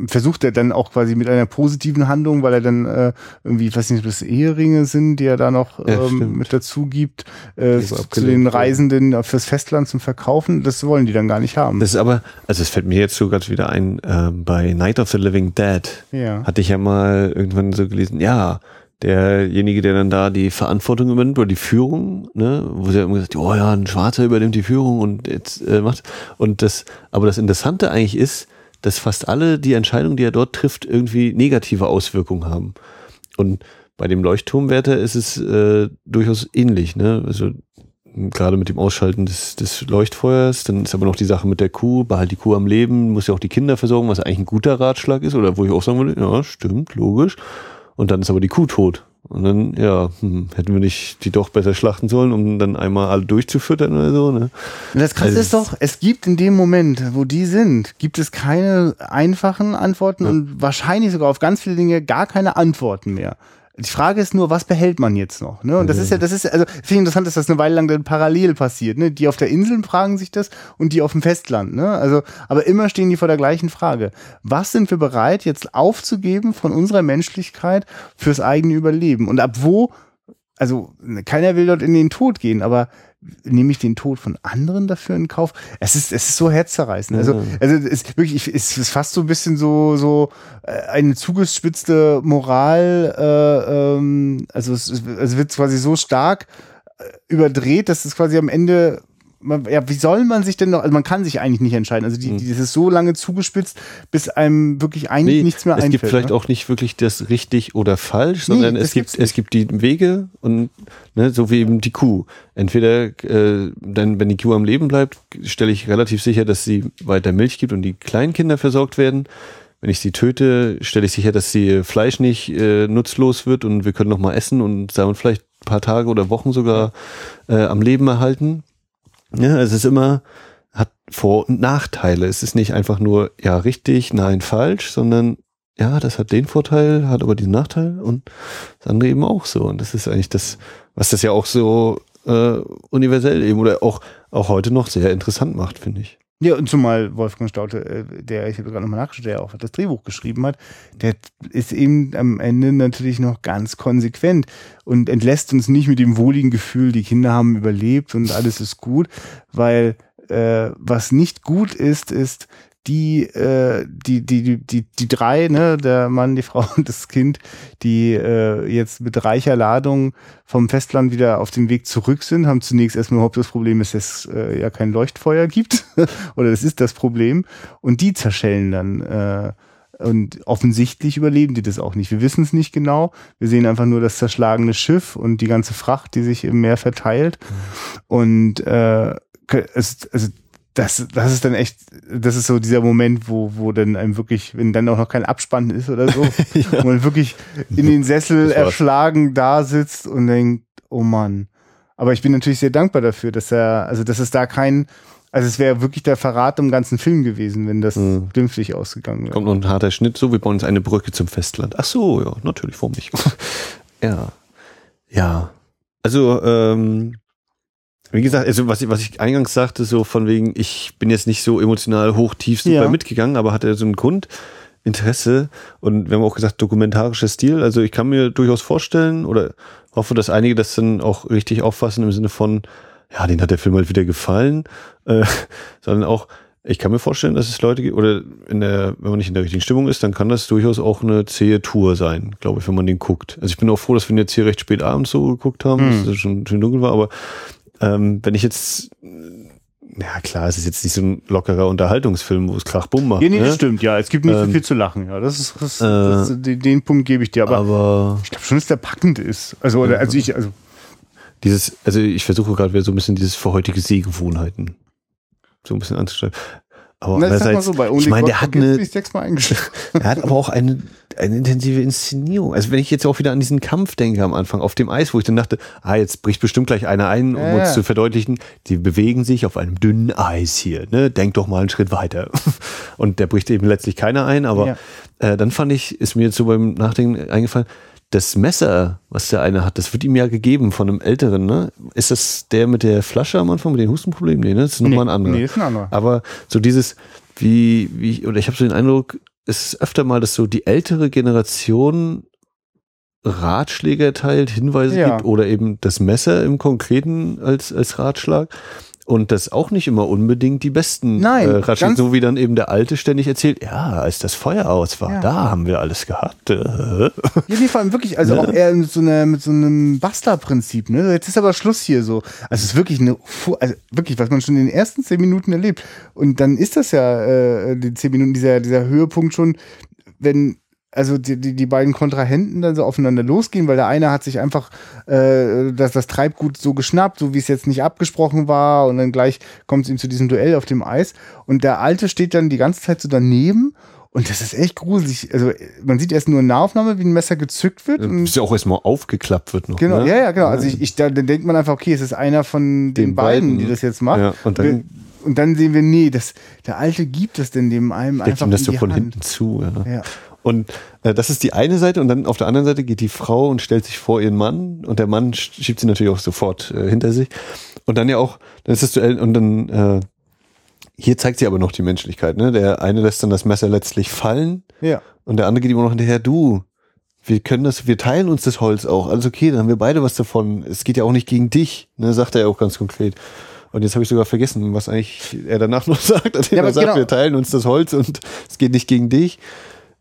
versucht er dann auch quasi mit einer positiven Handlung, weil er dann äh, irgendwie, ich weiß nicht, ob das Eheringe sind, die er da noch ähm, ja, mit dazu gibt, äh, zu den Reisenden fürs Festland zum Verkaufen. Das wollen die dann gar nicht haben. Das ist aber, also es fällt mir jetzt so gerade wieder ein, äh, bei Night of the Living Dead ja. hatte ich ja mal irgendwann so gelesen, ja, derjenige, der dann da die Verantwortung übernimmt oder die Führung, ne, wo sie ja immer gesagt, oh ja, ein Schwarzer übernimmt die Führung und jetzt äh, macht und das, aber das Interessante eigentlich ist, dass fast alle die Entscheidungen, die er dort trifft, irgendwie negative Auswirkungen haben. Und bei dem Leuchtturmwärter ist es äh, durchaus ähnlich. Ne? Also gerade mit dem Ausschalten des, des Leuchtfeuers. Dann ist aber noch die Sache mit der Kuh, behalt die Kuh am Leben, muss ja auch die Kinder versorgen, was eigentlich ein guter Ratschlag ist, oder wo ich auch sagen würde, ja, stimmt, logisch. Und dann ist aber die Kuh tot. Und dann, ja, hm, hätten wir nicht die doch besser schlachten sollen, um dann einmal alle durchzufüttern oder so, ne? Und das Krasse Also ist doch, es gibt in dem Moment, wo die sind, gibt es keine einfachen Antworten Ja. und wahrscheinlich sogar auf ganz viele Dinge gar keine Antworten mehr. Die Frage ist nur, was behält man jetzt noch? Ne? Und das ist ja, das ist, also finde ich interessant, dass das eine Weile lang dann parallel passiert. Ne? Die auf der Insel fragen sich das und die auf dem Festland. Ne? Also, aber immer stehen die vor der gleichen Frage. Was sind wir bereit, jetzt aufzugeben von unserer Menschlichkeit fürs eigene Überleben? Und ab wo, also keiner will dort in den Tod gehen, aber nehme ich den Tod von anderen dafür in Kauf? Es ist, es ist so herzzerreißend. Also, also es ist wirklich, ich- es ist fast so ein bisschen so, so äh, eine zugespitzte Moral, äh, ähm, also es, es es wird quasi so stark äh, überdreht, dass es quasi am Ende man, ja, wie soll man sich denn noch, also man kann sich eigentlich nicht entscheiden. Also die, die das ist so lange zugespitzt, bis einem wirklich eigentlich nichts mehr es einfällt. gibt vielleicht ne? auch nicht wirklich das richtig oder falsch, sondern es gibt es gibt die Wege und ne, so wie eben die Kuh. Entweder äh, dann, wenn die Kuh am Leben bleibt, stelle ich relativ sicher, dass sie weiter Milch gibt und die Kleinkinder versorgt werden. Wenn ich sie töte, stelle ich sicher, dass sie Fleisch nicht äh, nutzlos wird und wir können noch mal essen und sagen vielleicht ein paar Tage oder Wochen sogar äh, am Leben erhalten. Ja, es ist immer, hat Vor- und Nachteile. Es ist nicht einfach nur, ja, richtig, nein, falsch, sondern ja, das hat den Vorteil, hat aber diesen Nachteil und das andere eben auch so. Und das ist eigentlich das, was das ja auch so äh, universell eben oder auch, auch heute noch sehr interessant macht, finde ich. Ja, und zumal Wolfgang Staute, äh, der, ich habe gerade nochmal nachgeschaut, der auch das Drehbuch geschrieben hat, der ist eben am Ende natürlich noch ganz konsequent und entlässt uns nicht mit dem wohligen Gefühl, die Kinder haben überlebt und alles ist gut, weil äh, was nicht gut ist, ist die, äh, die, die, die, die, die drei, ne, der Mann, die Frau und das Kind, die äh, jetzt mit reicher Ladung vom Festland wieder auf dem Weg zurück sind, haben zunächst erstmal überhaupt das Problem, dass es äh, ja kein Leuchtfeuer gibt. Oder das ist das Problem. Und die zerschellen dann. Äh, und offensichtlich überleben die das auch nicht. Wir wissen es nicht genau. Wir sehen einfach nur das zerschlagene Schiff und die ganze Fracht, die sich im Meer verteilt. Und äh, es, also das, das ist dann echt, das ist so dieser Moment, wo, wo dann einem wirklich, wenn dann auch noch kein Abspann ist oder so, wo man wirklich in den Sessel erschlagen da sitzt und denkt, oh Mann. Aber ich bin natürlich sehr dankbar dafür, dass er, also dass es da kein, also es wäre wirklich der Verrat im ganzen Film gewesen, wenn das Mhm. glimpflich ausgegangen wäre. Kommt noch ein harter Schnitt, so, wir bauen jetzt eine Brücke zum Festland. Ach so, ja, natürlich, warum nicht? ja. Ja. Also, ähm, wie gesagt, also was ich, was ich eingangs sagte, so von wegen, ich bin jetzt nicht so emotional hoch, tief super Ja. mitgegangen, aber hatte so einen Grund, Interesse und wir haben auch gesagt, dokumentarischer Stil. Also ich kann mir durchaus vorstellen oder hoffe, dass einige das dann auch richtig auffassen im Sinne von, ja, denen hat der Film halt wieder gefallen, äh, sondern auch, ich kann mir vorstellen, dass es Leute gibt, oder in der, wenn man nicht in der richtigen Stimmung ist, dann kann das durchaus auch eine zähe Tour sein, glaube ich, wenn man den guckt. Also ich bin auch froh, dass wir ihn jetzt hier recht spät abends so geguckt haben, Mhm. dass es schon schön dunkel war, aber ähm, wenn ich jetzt, ja klar, es ist jetzt nicht so ein lockerer Unterhaltungsfilm, wo es Krach-Bumm macht. Ja, nee, ne? das stimmt, ja. Es gibt nicht so Ähm, viel zu lachen, ja. Das ist, das, äh, das, den, den Punkt gebe ich dir, aber, aber ich glaube schon, dass der packend ist. Also, oder, also ich, also, dieses, also ich versuche gerade wieder so ein bisschen dieses für heutige Sehgewohnheiten so ein bisschen anzustellen. Aber na, ich sag mal so, bei ich meine, der hat eine, er hat aber auch eine, eine intensive Inszenierung. Also wenn ich jetzt auch wieder an diesen Kampf denke am Anfang auf dem Eis, wo ich dann dachte, ah, jetzt bricht bestimmt gleich einer ein, um Ja, uns zu verdeutlichen, die bewegen sich auf einem dünnen Eis hier, ne? Denk doch mal einen Schritt weiter. Und der bricht eben letztlich keiner ein, aber Ja. äh, dann fand ich, ist mir jetzt so beim Nachdenken eingefallen, das Messer, was der eine hat, das wird ihm ja gegeben von einem Älteren, ne? Ist das der mit der Flasche am Anfang, mit den Hustenproblemen? Nee, ne? Das ist nochmal ein anderer. Nee, ist ein anderer. Aber so dieses, wie, wie, oder ich habe so den Eindruck, es ist öfter mal, dass so die ältere Generation Ratschläge erteilt, Hinweise Ja. gibt oder eben das Messer im Konkreten als, als Ratschlag. Und das auch nicht immer unbedingt die besten Nein, äh, Ratschläge, so wie dann eben der Alte ständig erzählt, ja, als das Feuer aus war, Ja. da haben wir alles gehabt. Äh. Ja, nee, vor allem wirklich, also Ja. auch eher mit so, einer, mit so einem Bastler-Prinzip, ne? Jetzt ist aber Schluss hier so. Also es ist wirklich eine, also wirklich, was man schon in den ersten zehn Minuten erlebt. Und dann ist das ja, äh, die zehn Minuten, dieser, dieser Höhepunkt schon, wenn also die, die, die beiden Kontrahenten dann so aufeinander losgehen, weil der eine hat sich einfach äh, das, das Treibgut so geschnappt, so wie es jetzt nicht abgesprochen war und dann gleich kommt es ihm zu diesem Duell auf dem Eis und der Alte steht dann die ganze Zeit so daneben und das ist echt gruselig. Also man sieht erst nur eine Nahaufnahme, wie ein Messer gezückt wird. Und Bis ja auch erstmal aufgeklappt wird noch. Genau, ne? ja, ja, genau. Also ich, ich da, dann denkt man einfach, okay, es ist einer von den, den beiden, beiden, die das jetzt macht. Ja, und dann und dann sehen wir, nee, das, der Alte gibt es denn dem einem einfach ihm das so von Hand. hinten zu. Ja. ja. Und äh, das ist die eine Seite und dann auf der anderen Seite geht die Frau und stellt sich vor ihren Mann und der Mann schiebt sie natürlich auch sofort äh, hinter sich. Und dann ja auch, dann ist das Duell und dann äh, hier zeigt sie aber noch die Menschlichkeit. Ne? Der eine lässt dann das Messer letztlich fallen ja. und der andere geht immer noch hinterher, du, wir können das, wir teilen uns das Holz auch. Alles okay, dann haben wir beide was davon. Es geht ja auch nicht gegen dich, ne, sagt er ja auch ganz konkret. Und jetzt habe ich sogar vergessen, was eigentlich er danach noch sagt. Also ja, er sagt, genau. wir teilen uns das Holz und es geht nicht gegen dich.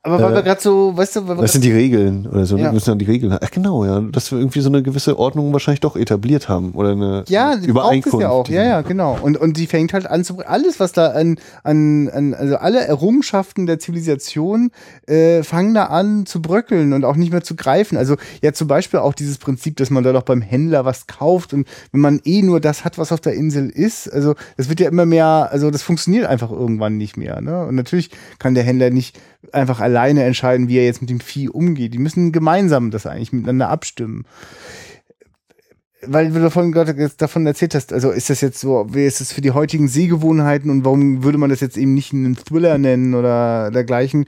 Aber weil äh, wir gerade so, weißt du, weil wir das sind die Regeln oder so. Ja. Wir müssen dann die Regeln. Ach genau, ja, dass wir irgendwie so eine gewisse Ordnung wahrscheinlich doch etabliert haben oder eine ja, Übereinkunft. Ja, auch. Ja, ja, genau. Und und die fängt halt an zu alles, was da an an, an also alle Errungenschaften der Zivilisation äh, fangen da an zu bröckeln und auch nicht mehr zu greifen. Also ja, zum Beispiel auch dieses Prinzip, dass man da doch beim Händler was kauft und wenn man eh nur das hat, was auf der Insel ist, also das wird ja immer mehr, also das funktioniert einfach irgendwann nicht mehr. Ne? Und natürlich kann der Händler nicht einfach alleine entscheiden, wie er jetzt mit dem Vieh umgeht. Die müssen gemeinsam das eigentlich miteinander abstimmen. Weil du gerade davon erzählt hast, also ist das jetzt so, wie ist das für die heutigen Sehgewohnheiten und warum würde man das jetzt eben nicht einen Thriller nennen oder dergleichen?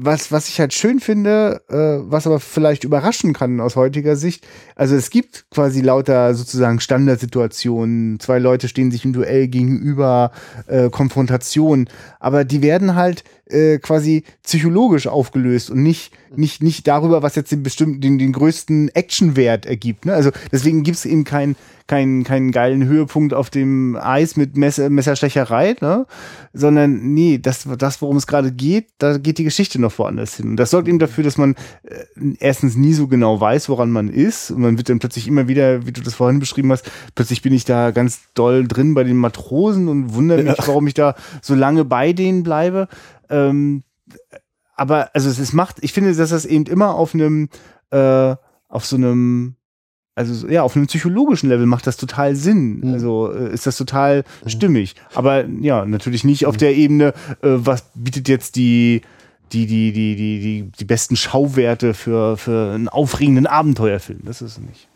was, was ich halt schön finde, äh, was aber vielleicht überraschen kann aus heutiger Sicht, also es gibt quasi lauter sozusagen Standardsituationen, zwei Leute stehen sich im Duell gegenüber, äh, Konfrontation, aber die werden halt äh, quasi psychologisch aufgelöst und nicht, nicht, nicht darüber, was jetzt den bestimmten, den, den größten Actionwert ergibt. Ne? Also deswegen gibt es eben kein keinen keinen geilen Höhepunkt auf dem Eis mit Messer, Messerstecherei, ne? sondern nee, das, das worum es gerade geht, da geht die Geschichte noch woanders hin. Und das sorgt eben dafür, dass man äh, erstens nie so genau weiß, woran man ist. Und man wird dann plötzlich immer wieder, wie du das vorhin beschrieben hast, plötzlich bin ich da ganz doll drin bei den Matrosen und wundere mich, warum ich da so lange bei denen bleibe. Ähm, aber also es, macht, ich finde, dass das eben immer auf einem, äh, auf so einem also ja, auf einem psychologischen Level macht das total Sinn. Mhm. Also äh, ist das total mhm. stimmig. Aber ja, natürlich nicht auf der Ebene, äh, was bietet jetzt die, die, die, die, die, die, die besten Schauwerte für, für einen aufregenden Abenteuerfilm. Das ist es nicht.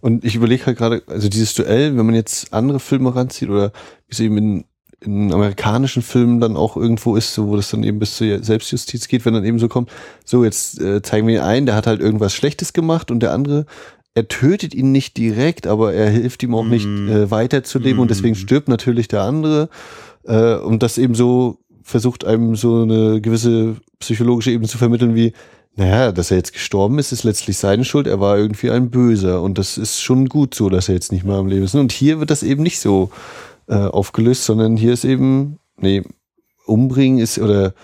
Und ich überlege halt gerade, also dieses Duell, wenn man jetzt andere Filme ranzieht oder wie es eben in, in amerikanischen Filmen dann auch irgendwo ist, so wo das dann eben bis zur Selbstjustiz geht, wenn dann eben so kommt, so jetzt äh, zeigen wir ihn ein, der hat halt irgendwas Schlechtes gemacht und der andere er tötet ihn nicht direkt, aber er hilft ihm auch nicht äh, weiterzuleben mm. und deswegen stirbt natürlich der andere. Äh, und das eben so versucht einem so eine gewisse psychologische Ebene zu vermitteln wie, naja, dass er jetzt gestorben ist, ist letztlich seine Schuld. Er war irgendwie ein Böser und das ist schon gut so, dass er jetzt nicht mehr am Leben ist. Und hier wird das eben nicht so äh, aufgelöst, sondern hier ist eben, nee, umbringen ist oder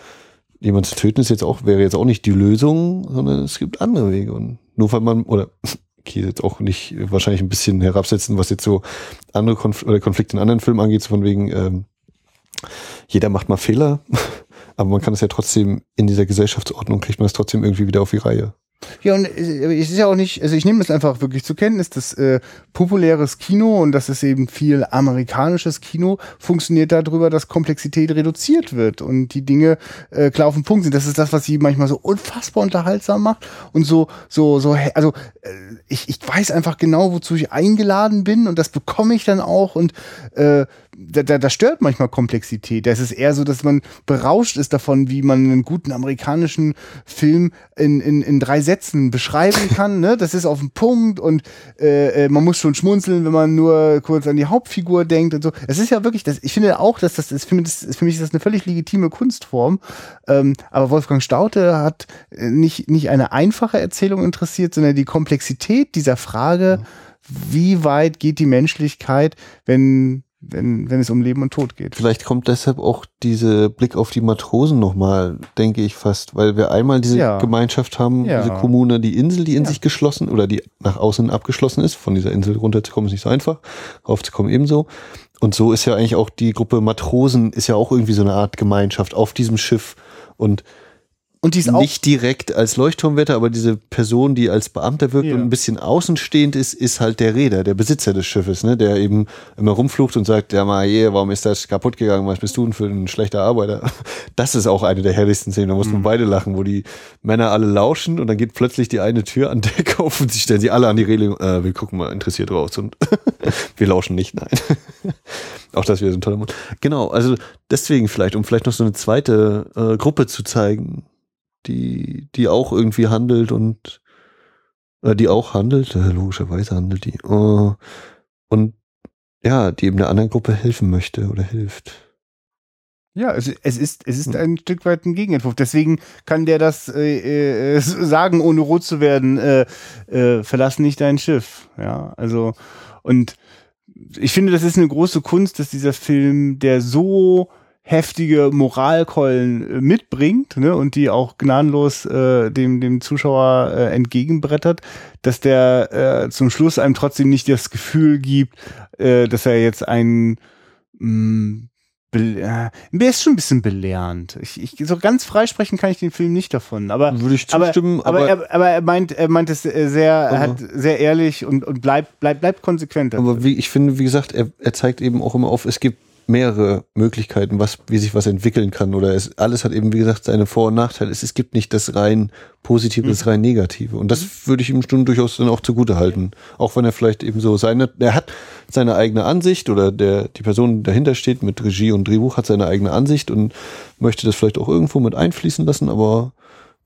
jemand zu töten ist jetzt auch, wäre jetzt auch nicht die Lösung, sondern es gibt andere Wege. Und nur weil man, oder okay, jetzt auch nicht wahrscheinlich ein bisschen herabsetzen, was jetzt so andere Konf oder Konflikte in anderen Filmen angeht, so von wegen, ähm, jeder macht mal Fehler, aber man kann es ja trotzdem in dieser Gesellschaftsordnung kriegt man es trotzdem irgendwie wieder auf die Reihe. Ja, und es ist ja auch nicht, also ich nehme das einfach wirklich zur Kenntnis, dass äh, populäres Kino und das ist eben viel amerikanisches Kino funktioniert darüber, dass Komplexität reduziert wird und die Dinge äh, klar auf den Punkt sind. Das ist das, was sie manchmal so unfassbar unterhaltsam macht und so, so, so, also äh, ich, ich weiß einfach genau, wozu ich eingeladen bin und das bekomme ich dann auch und äh, da, da, da stört manchmal Komplexität. Das ist eher so, dass man berauscht ist davon, wie man einen guten amerikanischen Film in, in, in drei Sätzen beschreiben kann. Ne? Das ist auf den Punkt und äh, äh, man muss schon schmunzeln, wenn man nur kurz an die Hauptfigur denkt und so. Es ist ja wirklich, das, ich finde auch, dass das ist für mich, das, für mich ist das eine völlig legitime Kunstform. Ähm, aber Wolfgang Staute hat nicht, nicht eine einfache Erzählung interessiert, sondern die Komplexität dieser Frage, wie weit geht die Menschlichkeit, wenn wenn, wenn es um Leben und Tod geht. Vielleicht kommt deshalb auch diese Blick auf die Matrosen nochmal, denke ich fast, weil wir einmal diese ja. Gemeinschaft haben, ja. diese Kommune, die Insel, die in ja. sich geschlossen oder die nach außen abgeschlossen ist. Von dieser Insel runterzukommen ist nicht so einfach, raufzukommen ebenso. Und so ist ja eigentlich auch die Gruppe Matrosen, ist ja auch irgendwie so eine Art Gemeinschaft auf diesem Schiff. Und Und die ist auch nicht direkt als Leuchtturmwetter, aber diese Person, die als Beamter wirkt Ja. und ein bisschen außenstehend ist, ist halt der Reeder, der Besitzer des Schiffes, ne? der eben immer rumflucht und sagt, ja mal, je, warum ist das kaputt gegangen, was bist du denn für ein schlechter Arbeiter? Das ist auch eine der herrlichsten Szenen, da muss Mhm. beide lachen, wo die Männer alle lauschen und dann geht plötzlich die eine Tür an Deck auf und sie stellen sie alle an die Reling, äh, wir gucken mal interessiert raus und wir lauschen nicht, nein. Auch das wieder so ein toller Mund. Genau, also deswegen vielleicht, um vielleicht noch so eine zweite äh, Gruppe zu zeigen, die, die auch irgendwie handelt und äh, die auch handelt, äh, logischerweise handelt die. Äh, und ja, die eben der anderen Gruppe helfen möchte oder hilft. Ja, es, es ist, es ist Hm. ein Stück weit ein Gegenentwurf. Deswegen kann der das äh, äh, sagen, ohne rot zu werden, äh, äh, verlass nicht dein Schiff. Ja, also, und ich finde, das ist eine große Kunst, dass dieser Film, der so heftige Moralkeulen äh, mitbringt ne, und die auch gnadenlos äh, dem, dem Zuschauer äh, entgegenbrettert, dass der äh, zum Schluss einem trotzdem nicht das Gefühl gibt, äh, dass er jetzt ein mh, Be äh, der ist schon ein bisschen belehrend. Ich, ich, so ganz freisprechen kann ich den Film nicht davon. Aber, Würde ich aber, zustimmen, aber, aber, er, aber er meint, er meint es äh, sehr, er Aber- hat sehr ehrlich und, und bleibt, bleibt, bleibt konsequent. aber wie, ich finde, wie gesagt, er, er zeigt eben auch immer auf, es gibt mehrere Möglichkeiten, was, wie sich was entwickeln kann. Oder es, alles hat eben, wie gesagt, seine Vor- und Nachteile. Es, es gibt nicht das rein Positive, das rein Negative. Und das würde ich ihm schon durchaus dann auch zugute halten. Auch wenn er vielleicht eben so seine, er hat seine eigene Ansicht oder der, die Person die dahinter steht mit Regie und Drehbuch hat seine eigene Ansicht und möchte das vielleicht auch irgendwo mit einfließen lassen, aber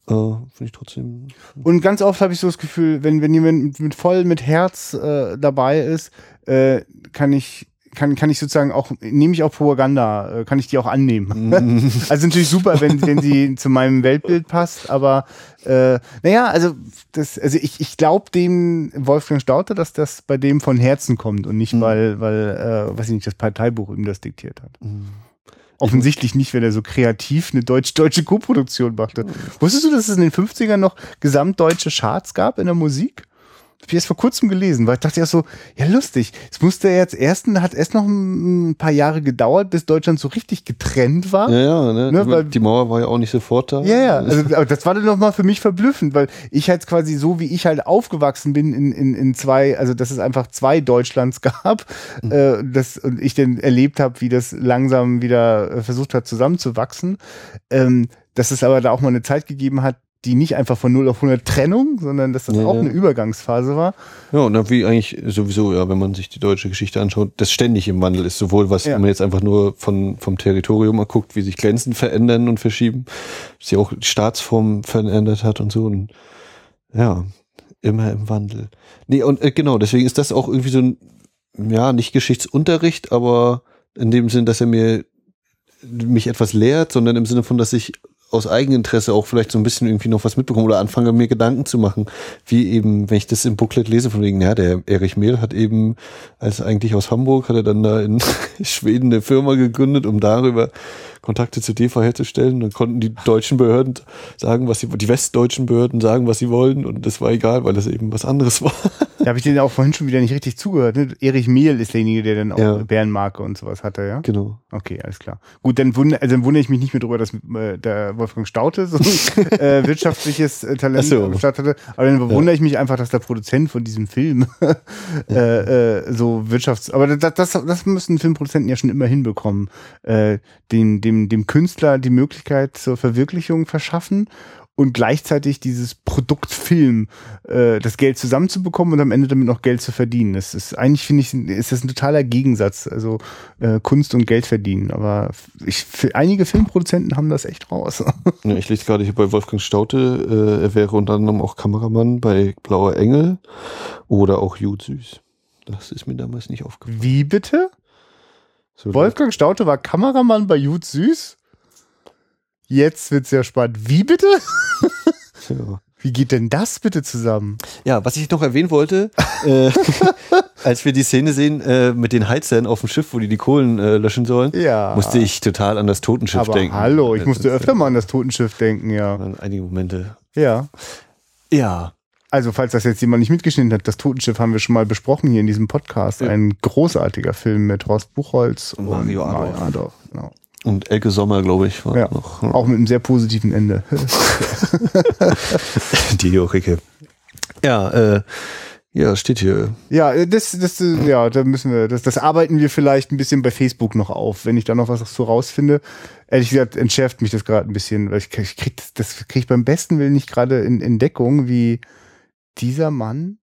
äh, finde ich trotzdem. Und ganz oft habe ich so das Gefühl, wenn, wenn jemand mit, mit voll mit Herz äh, dabei ist, äh, kann ich kann, kann ich sozusagen auch, nehme ich auch Propaganda, äh, kann ich die auch annehmen. also natürlich super, wenn, wenn sie zu meinem Weltbild passt, aber äh, naja, also das, also ich, ich glaube dem Wolfgang Stauter, dass das bei dem von Herzen kommt und nicht, Mhm. weil, weil, äh, weiß ich nicht, das Parteibuch ihm das diktiert hat. Offensichtlich nicht, wenn er so kreativ eine deutsch-deutsche Koproduktion machte. Wusstest du, dass es in den 50ern noch gesamtdeutsche Charts gab in der Musik? Hab ich erst vor kurzem gelesen, weil ich dachte ja so, ja lustig, es musste jetzt erst, hat erst noch ein paar Jahre gedauert, bis Deutschland so richtig getrennt war. Ja, ja, ne? Ne, weil- die Mauer war ja auch nicht sofort da. Ja, ja, also aber das war dann nochmal für mich verblüffend, weil ich halt quasi so, wie ich halt aufgewachsen bin in, in, in zwei, also dass es einfach zwei Deutschlands gab, äh, das, und ich dann erlebt habe, wie das langsam wieder äh, versucht hat zusammenzuwachsen, ähm, dass es aber da auch mal eine Zeit gegeben hat, die nicht einfach von 0 auf 100 Trennung, sondern dass das Ja, auch eine Übergangsphase war. Ja, und wie eigentlich sowieso, ja, wenn man sich die deutsche Geschichte anschaut, das ständig im Wandel ist, sowohl was, Ja. wenn man jetzt einfach nur von, vom Territorium mal guckt, wie sich Grenzen verändern und verschieben, sich auch die Staatsform verändert hat und so. Und ja, immer im Wandel. Nee, und äh, genau, deswegen ist das auch irgendwie so ein, ja, nicht Geschichtsunterricht, aber in dem Sinn, dass er mir mich etwas lehrt, sondern im Sinne von, dass ich aus Eigeninteresse auch vielleicht so ein bisschen irgendwie noch was mitbekomme oder anfange mir Gedanken zu machen, wie eben, wenn ich das im Booklet lese, von wegen, ja, der Erich Mehl hat eben, als eigentlich aus Hamburg, hat er dann da in Schweden eine Firma gegründet, um darüber Kontakte zu DEFA herzustellen. Dann konnten die deutschen Behörden sagen, was sie, die westdeutschen Behörden sagen, was sie wollen und das war egal, weil das eben was anderes war. Da habe ich denen auch vorhin schon wieder nicht richtig zugehört. Ne? Erich Mehl ist derjenige, der dann auch Ja. Bärenmarke und sowas hatte, ja? Genau. Okay, alles klar. Gut, dann wundere, also dann wundere ich mich nicht mehr darüber, dass äh, der Wolfgang Staute so ein äh, wirtschaftliches äh, Talent so. am Start hatte. Aber dann wundere ich mich einfach, dass der Produzent von diesem Film äh, äh, so Wirtschafts... Aber das, das, das müssen Filmproduzenten ja schon immer hinbekommen. Äh, dem, dem, dem Künstler die Möglichkeit zur Verwirklichung verschaffen und gleichzeitig dieses Produkt Film, äh, das Geld zusammenzubekommen und am Ende damit noch Geld zu verdienen. Das ist eigentlich, finde ich, ist das ein totaler Gegensatz. Also äh, Kunst und Geld verdienen. Aber ich, einige Filmproduzenten haben das echt raus. Ja, ich lese gerade hier bei Wolfgang Staute, äh, er wäre unter anderem auch Kameramann bei Blauer Engel oder auch Jud Süß. Das ist mir damals nicht aufgefallen. Wie bitte? So, Wolfgang Staute war Kameramann bei Jud Süß? Jetzt wird's ja spannend. Wie bitte? Ja. Wie geht denn das bitte zusammen? ja, was ich noch erwähnen wollte, äh, als wir die Szene sehen äh, mit den Heizern auf dem Schiff, wo die die Kohlen äh, löschen sollen, Ja. musste ich total an das Totenschiff Aber denken. hallo, ich Das musste öfter mal an das Totenschiff denken, ja. Einige Momente. Ja. Ja. Also, falls das jetzt jemand nicht mitgeschnitten hat, das Totenschiff haben wir schon mal besprochen hier in diesem Podcast. Ja. Ein großartiger Film mit Horst Buchholz Und Mario Adorf. Adorf, genau. Und Elke Sommer, glaube ich, war Ja. noch. Auch mit einem sehr positiven Ende. Die Ricke. Ja, äh, ja, steht hier. Ja, äh, das, das, äh, ja, da müssen wir, das, das arbeiten wir vielleicht ein bisschen bei Facebook noch auf, wenn ich da noch was so rausfinde. Ehrlich gesagt, entschärft mich das gerade ein bisschen, weil ich, ich krieg das, das krieg ich beim besten Willen nicht gerade in Entdeckung, wie dieser Mann.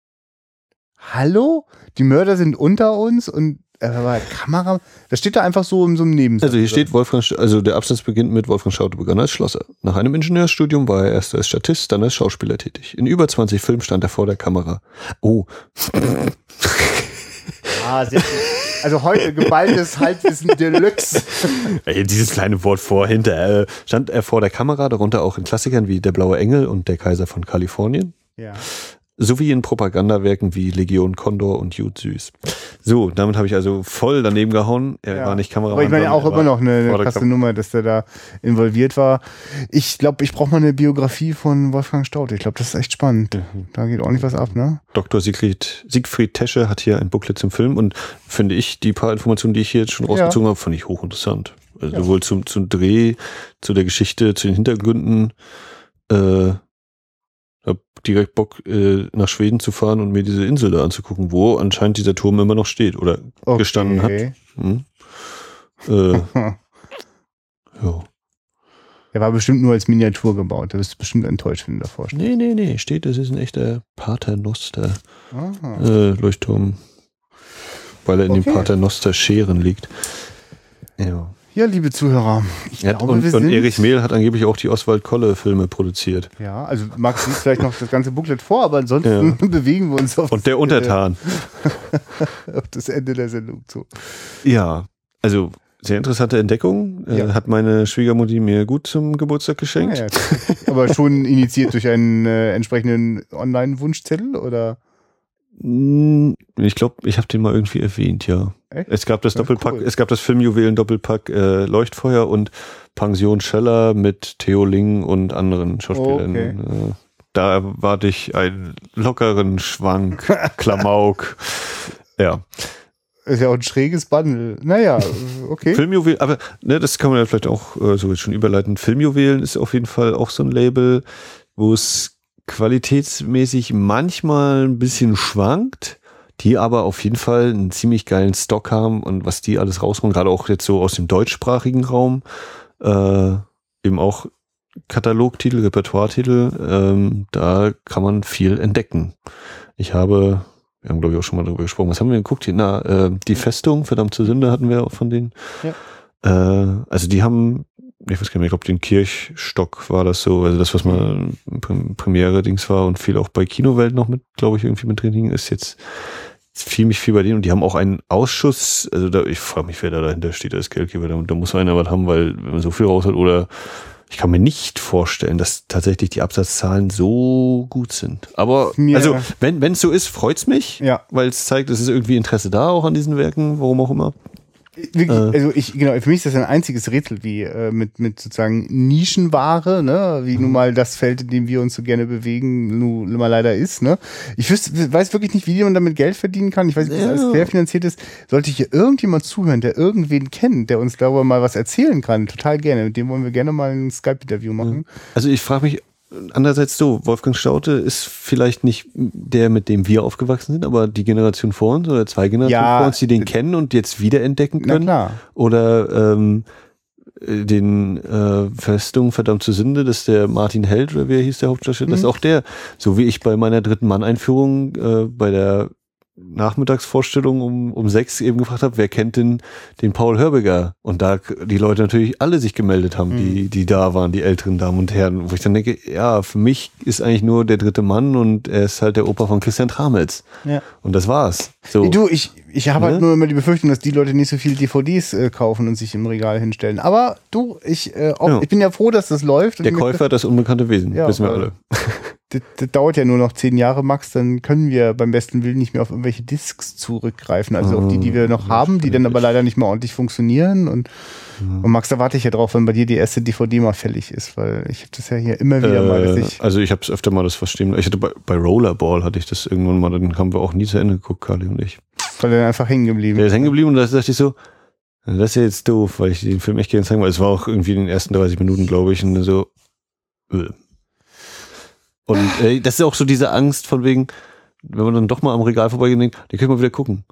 Hallo? Die Mörder sind unter uns und äh, aber Kamera, das steht da einfach so in so einem Nebensatz. Also hier steht Wolfgang, also der Absatz beginnt mit Wolfgang Schaute begann als Schlosser. Nach einem Ingenieurstudium war er erst als Statist, dann als Schauspieler tätig. In über 20 Filmen stand er vor der Kamera. Oh, Ah, sehr gut. Also heute geballtes Halbwissen Deluxe. ey, dieses kleine Wort vor, hinter, äh, stand er vor der Kamera, darunter auch in Klassikern wie Der blaue Engel und Der Kaiser von Kalifornien. Ja. Sowie in Propagandawerken wie Legion Condor und Jud Süß. So, damit habe ich also voll daneben gehauen. Er Ja. war nicht Kameramann. Aber ich meine auch er immer noch eine, eine krasse Nummer, dass der da involviert war. Ich glaube, ich brauche mal eine Biografie von Wolfgang Staude. Ich glaube, das ist echt spannend. Da geht ordentlich was ab, ne? Dr. Siegfried, Siegfried Tesche hat hier ein Booklet zum Film und finde ich, die paar Informationen, die ich hier jetzt schon Ja. rausgezogen habe, fand ich hochinteressant. Also Ja. sowohl zum, zum Dreh, zu der Geschichte, zu den Hintergründen. Äh, direkt Bock, äh, nach Schweden zu fahren und mir diese Insel da anzugucken, wo anscheinend dieser Turm immer noch steht oder Okay. gestanden hat. Hm? Äh, ja. Er war bestimmt nur als Miniatur gebaut. Da bist du bestimmt enttäuscht, wenn du davor stehst. Nee, nee, nee, steht, das ist ein echter Paternoster äh, Leuchtturm, weil er in Okay. den Paternoster Scheren liegt. Ja. Ja, liebe Zuhörer, ich Ja, glaube, und, wir und sind... Erich Mehl hat angeblich auch die Oswald Kolle Filme produziert. ja, also Max liest vielleicht noch das ganze Booklet vor, aber ansonsten bewegen wir uns auf, Und der Untertan. äh, auf das Ende der Sendung zu. Ja, also sehr interessante Entdeckung. Äh, Ja. Hat meine Schwiegermutti mir gut zum Geburtstag geschenkt. Ah, ja. Aber schon initiiert durch einen äh, entsprechenden Online-Wunschzettel oder? Ich glaube, ich habe den mal irgendwie erwähnt, ja. Echt? Es gab das Ja, Doppelpack, cool. es gab das Filmjuwelen-Doppelpack äh, Leuchtfeuer und Pension Scheller mit Theo Ling und anderen Schauspielern. Okay. Äh, da erwarte ich einen lockeren Schwank, Klamauk. Ja. Ist ja auch ein schräges Bundle. Naja, okay. Filmjuwelen, aber ne, das kann man ja vielleicht auch äh, so jetzt schon überleiten. Filmjuwelen ist auf jeden Fall auch so ein Label, wo es qualitätsmäßig manchmal ein bisschen schwankt, die aber auf jeden Fall einen ziemlich geilen Stock haben und was die alles rausholen, gerade auch jetzt so aus dem deutschsprachigen Raum, äh, eben auch Katalogtitel, Repertoiretitel, ähm, da kann man viel entdecken. Ich habe, wir haben glaube ich auch schon mal darüber gesprochen, was haben wir geguckt? hier? Na, äh, die Festung, verdammt zur Sünde hatten wir auch von denen. Ja. Äh, also die haben, ich weiß gar nicht mehr, ich glaube den Kirchstock war das so, also das, was mal Prem- Premiere-Dings war und viel auch bei Kinowelt noch mit, glaube ich, irgendwie mit drin hing, ist jetzt es fiel mich viel bei denen und die haben auch einen Ausschuss, also da, ich frage mich, wer da dahinter steht als Geldgeber, da, da muss einer was haben, weil wenn man so viel raus hat oder ich kann mir nicht vorstellen, dass tatsächlich die Absatzzahlen so gut sind. Aber Mir- also, wenn wenn es so ist, freut's mich, Ja. weil es zeigt, es ist irgendwie Interesse da auch an diesen Werken, warum auch immer. Wirklich, Äh. also ich, genau, für mich ist das ein einziges Rätsel, wie äh, mit, mit sozusagen Nischenware, ne, wie Mhm. nun mal das Feld, in dem wir uns so gerne bewegen, nun mal leider ist, ne. Ich wüsste, weiß wirklich nicht, wie man damit Geld verdienen kann. Ich weiß nicht, wie das alles querfinanziert ist. Sollte hier irgendjemand zuhören, der irgendwen kennt, der uns darüber mal was erzählen kann, total gerne. Mit dem wollen wir gerne mal ein Skype-Interview machen. Also ich frage mich andererseits so, Wolfgang Staute ist vielleicht nicht der, mit dem wir aufgewachsen sind, aber die Generation vor uns oder zwei Generationen Ja, vor uns, die den kennen und jetzt wiederentdecken Na können. klar. Oder ähm, äh, den äh, Festung verdammt zu Sünde, dass der Martin Held oder wer hieß der Hauptdarsteller, Mhm. das ist auch der, so wie ich bei meiner dritten Mann-Einführung äh, bei der Nachmittagsvorstellung um, um sechs eben gefragt habe, wer kennt denn den Paul Hörbiger? Und da die Leute natürlich alle sich gemeldet haben, die, die da waren, die älteren Damen und Herren, wo ich dann denke, ja, für mich ist eigentlich nur der dritte Mann und er ist halt der Opa von Christian Tramitz. Ja. Und das war's. So. Du, ich, ich habe halt Ne? nur immer die Befürchtung, dass die Leute nicht so viele DVDs äh, kaufen und sich im Regal hinstellen. Aber du, ich, äh, auch, Ja. ich bin ja froh, dass das läuft. der Käufer, das unbekannte Wesen, Ja, wissen wir alle. Das, das dauert ja nur noch zehn Jahre, Max, dann können wir beim besten Willen nicht mehr auf irgendwelche Discs zurückgreifen. Also auf die, die wir noch haben, die dann aber leider nicht mehr ordentlich funktionieren. Und, und Max, da warte ich ja drauf, wenn bei dir die erste DVD mal fällig ist, weil ich habe das ja hier immer wieder mal, Äh, ich. also ich habe es öfter mal das verstehen. Ich hatte bei, bei Rollerball hatte ich das irgendwann mal, dann haben wir auch nie zu Ende geguckt, Kali und ich. Weil er einfach hängen geblieben Der ist hängen geblieben und da dachte ich so, Das ist ja jetzt doof, weil ich den Film echt gerne zeigen wollte. Es war auch irgendwie in den ersten 30 Minuten, glaube ich, und so. Äh. Und äh, das ist auch so diese Angst von wegen, wenn man dann doch mal am Regal vorbeigeht, denkt, den können wir wieder gucken.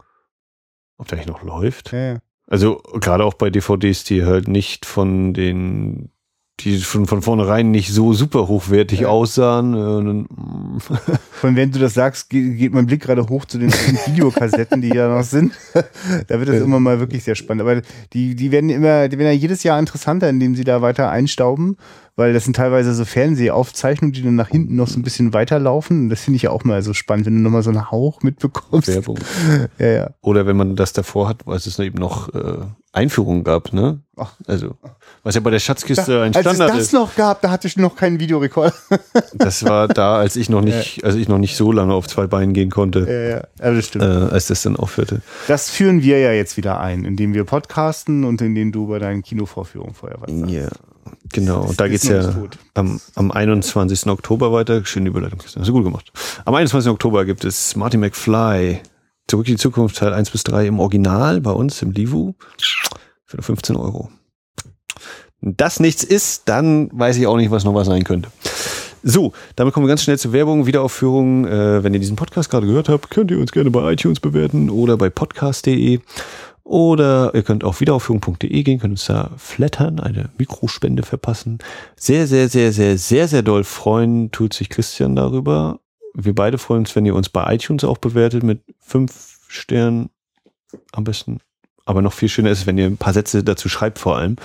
Ob der eigentlich noch läuft. Ja, ja. Also gerade auch bei DVDs, die halt nicht von den, die schon von vornherein nicht so super hochwertig Ja. aussahen. äh, dann, mm, Von wenn du das sagst, ge- geht mein Blick gerade hoch zu den Videokassetten, die ja noch sind. da wird das immer mal wirklich sehr spannend. Aber die, die werden immer, die werden ja jedes Jahr interessanter, indem sie da weiter einstauben, weil das sind teilweise so Fernsehaufzeichnungen, die dann nach hinten noch so ein bisschen weiterlaufen. Und das finde ich ja auch mal so spannend, wenn du nochmal so einen Hauch mitbekommst. Werbung. Ja, ja. Oder wenn man das davor hat, weil es eben noch äh, Einführungen gab, ne? Ach. Also, was ja bei der Schatzkiste ein Als es Standard das ist. noch gab, da hatte ich noch keinen Videorekorder. Das war da, als ich noch nicht, als ich noch nicht so lange auf zwei Beinen gehen konnte, ja, ja. Aber das stimmt. äh, als das dann aufhörte. Das führen wir ja jetzt wieder ein, indem wir podcasten und indem du bei deinen Kinovorführungen vorher was sagst. Ja, genau. Und da geht's noch ja am, am 21. Oktober weiter. Schöne Überleitung. Hast du gut gemacht. Am 21. Oktober gibt es Marty McFly. Zurück in die Zukunft Teil 1 bis 3 im Original bei uns im Livu für nur 15 Euro. Wenn das nichts ist, dann weiß ich auch nicht, was noch was sein könnte. So, damit kommen wir ganz schnell zur Werbung, Wiederaufführung. Äh, wenn ihr diesen Podcast gerade gehört habt, könnt ihr uns gerne bei iTunes bewerten oder bei podcast.de. Oder ihr könnt auf wiederaufführung.de gehen, könnt uns da flattern, eine Mikrospende verpassen. Sehr, sehr, sehr, sehr, sehr, sehr doll freuen tut sich Christian darüber. Wir beide freuen uns, wenn ihr uns bei iTunes auch bewertet mit fünf Sternen am besten. Aber noch viel schöner ist, wenn ihr ein paar Sätze dazu schreibt vor allem.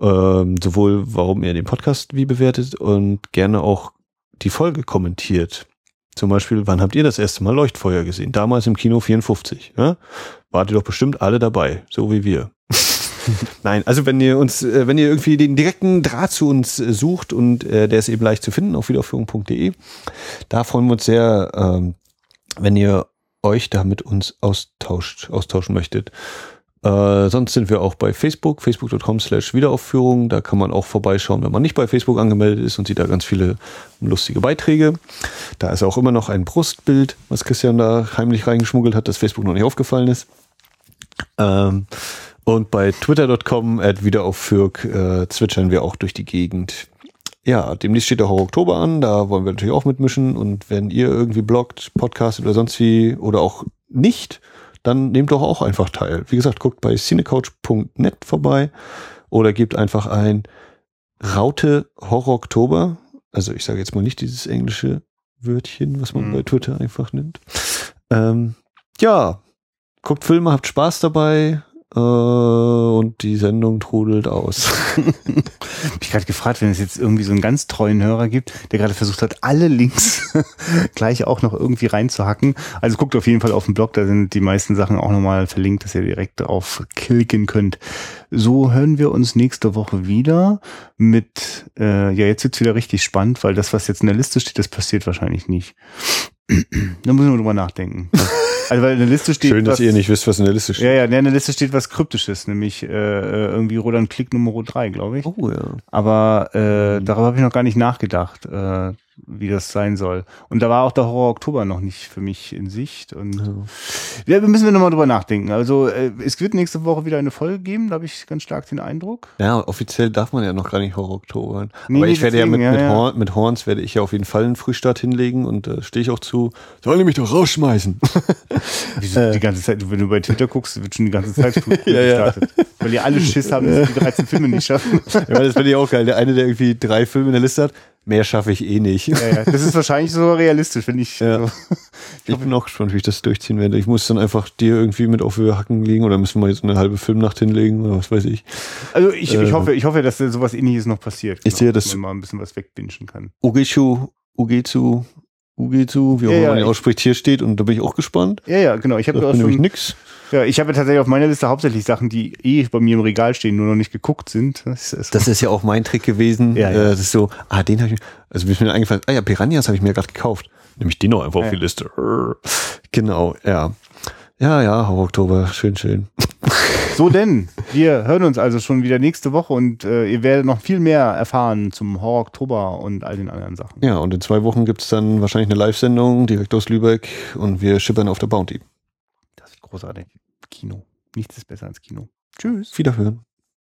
Ähm, sowohl, warum ihr den Podcast wie bewertet und gerne auch die Folge kommentiert. Zum Beispiel, wann habt ihr das erste Mal Leuchtfeuer gesehen? Damals im Kino 54. Ja? Wart ihr doch bestimmt alle dabei, so wie wir. Nein, also wenn ihr uns, äh, wenn ihr irgendwie den direkten Draht zu uns äh, sucht und äh, der ist eben leicht zu finden auf wiederaufführung.de, da freuen wir uns sehr, ähm, wenn ihr euch da mit uns austauscht, austauschen möchtet. Äh, sonst sind wir auch bei Facebook, facebook.com slash Wiederaufführung. Da kann man auch vorbeischauen, wenn man nicht bei Facebook angemeldet ist und sieht da ganz viele lustige Beiträge. Da ist auch immer noch ein Brustbild, was Christian da heimlich reingeschmuggelt hat, das Facebook noch nicht aufgefallen ist. Ähm, und bei twitter.com at wiederaufführk äh, zwitschern wir auch durch die Gegend. Ja, demnächst steht der Horror Oktober an, da wollen wir natürlich auch mitmischen und wenn ihr irgendwie bloggt, podcastet oder sonst wie oder auch nicht, dann nehmt doch auch einfach teil. Wie gesagt, guckt bei cinecoach.net vorbei oder gebt einfach ein Raute Horror Oktober. Also ich sage jetzt mal nicht dieses englische Wörtchen, was man Mhm. bei Twitter einfach nimmt. Ähm, ja, guckt Filme, habt Spaß dabei äh, und die Sendung trudelt aus. Hab ich gerade gefragt, wenn es jetzt irgendwie so einen ganz treuen Hörer gibt, der gerade versucht hat, alle Links gleich auch noch irgendwie reinzuhacken. Also guckt auf jeden Fall auf den Blog, da sind die meisten Sachen auch nochmal verlinkt, dass ihr direkt drauf klicken könnt. So hören wir uns nächste Woche wieder mit, äh, ja, jetzt wird's wieder richtig spannend, weil das, was jetzt in der Liste steht, das passiert wahrscheinlich nicht. da müssen wir drüber nachdenken. Also weil in der Liste steht. Schön, dass was- ihr nicht wisst, was in der Liste steht. Ja, ja, in der Liste steht was Kryptisches, nämlich äh, äh, irgendwie Roland Klick Nummer 3, glaube ich. Oh ja. Aber äh, darüber habe ich noch gar nicht nachgedacht, äh, wie das sein soll. Und da war auch der Horror Oktober noch nicht für mich in Sicht. Und ja, da müssen wir nochmal drüber nachdenken. Also äh, es wird nächste Woche wieder eine Folge geben, da habe ich ganz stark den Eindruck. Ja, offiziell darf man ja noch gar nicht Horror Oktober. Nee, Aber ich werde ja deswegen, mit, ja, mit, ja. Horn, mit Horns werde ich ja auf jeden Fall einen Frühstart hinlegen und da stehe ich auch zu. Sollen die mich doch rausschmeißen? Wieso die ganze Zeit, wenn du bei Twitter guckst, wird schon die ganze Zeit früh Ja, ja. gestartet. Weil die alle Schiss haben, dass die 13 Filme nicht schaffen. ja, das finde ich auch geil. Der eine, der irgendwie drei Filme in der Liste hat, mehr schaffe ich eh nicht. Ja, ja. Das ist wahrscheinlich so realistisch, wenn ich. Ja. So. Ich bin auch gespannt, wie ich das durchziehen werde. Ich muss dann einfach dir irgendwie mit auf Höhe Hacken legen oder müssen wir jetzt eine halbe Filmnacht hinlegen oder was weiß ich. Also ich, ich Äh. hoffe, ich hoffe, dass sowas ähnliches noch passiert. Ich sehe das- Dass man mal ein bisschen was wegbingen kann. Ugechu, Ugezu, Ugezu, wie auch Ja, immer ja, man den ich- ausspricht, hier steht und da bin ich auch gespannt. Ja, ja, genau. Ich habe bin nämlich nix. ja, ich habe tatsächlich auf meiner Liste hauptsächlich Sachen, die eh bei mir im Regal stehen, nur noch nicht geguckt sind. Das ist Das ist ja auch mein Trick gewesen. Ja, ja. Äh, Das ist so, ah, den habe ich, also mir ist mir eingefallen, ah ja, Piranhas habe ich mir gerade gekauft. Nämlich den noch einfach Ja. auf die Liste. Genau, ja. Ja, ja, Horror Oktober, schön, schön. so denn. Wir hören uns also schon wieder nächste Woche und äh, ihr werdet noch viel mehr erfahren zum Horror Oktober und all den anderen Sachen. Ja, und in zwei Wochen gibt's dann wahrscheinlich eine Live-Sendung direkt aus Lübeck und wir schippern auf der Bounty. Das wird großartig. Kino. Nichts ist besser als Kino. Tschüss. Wiederhören.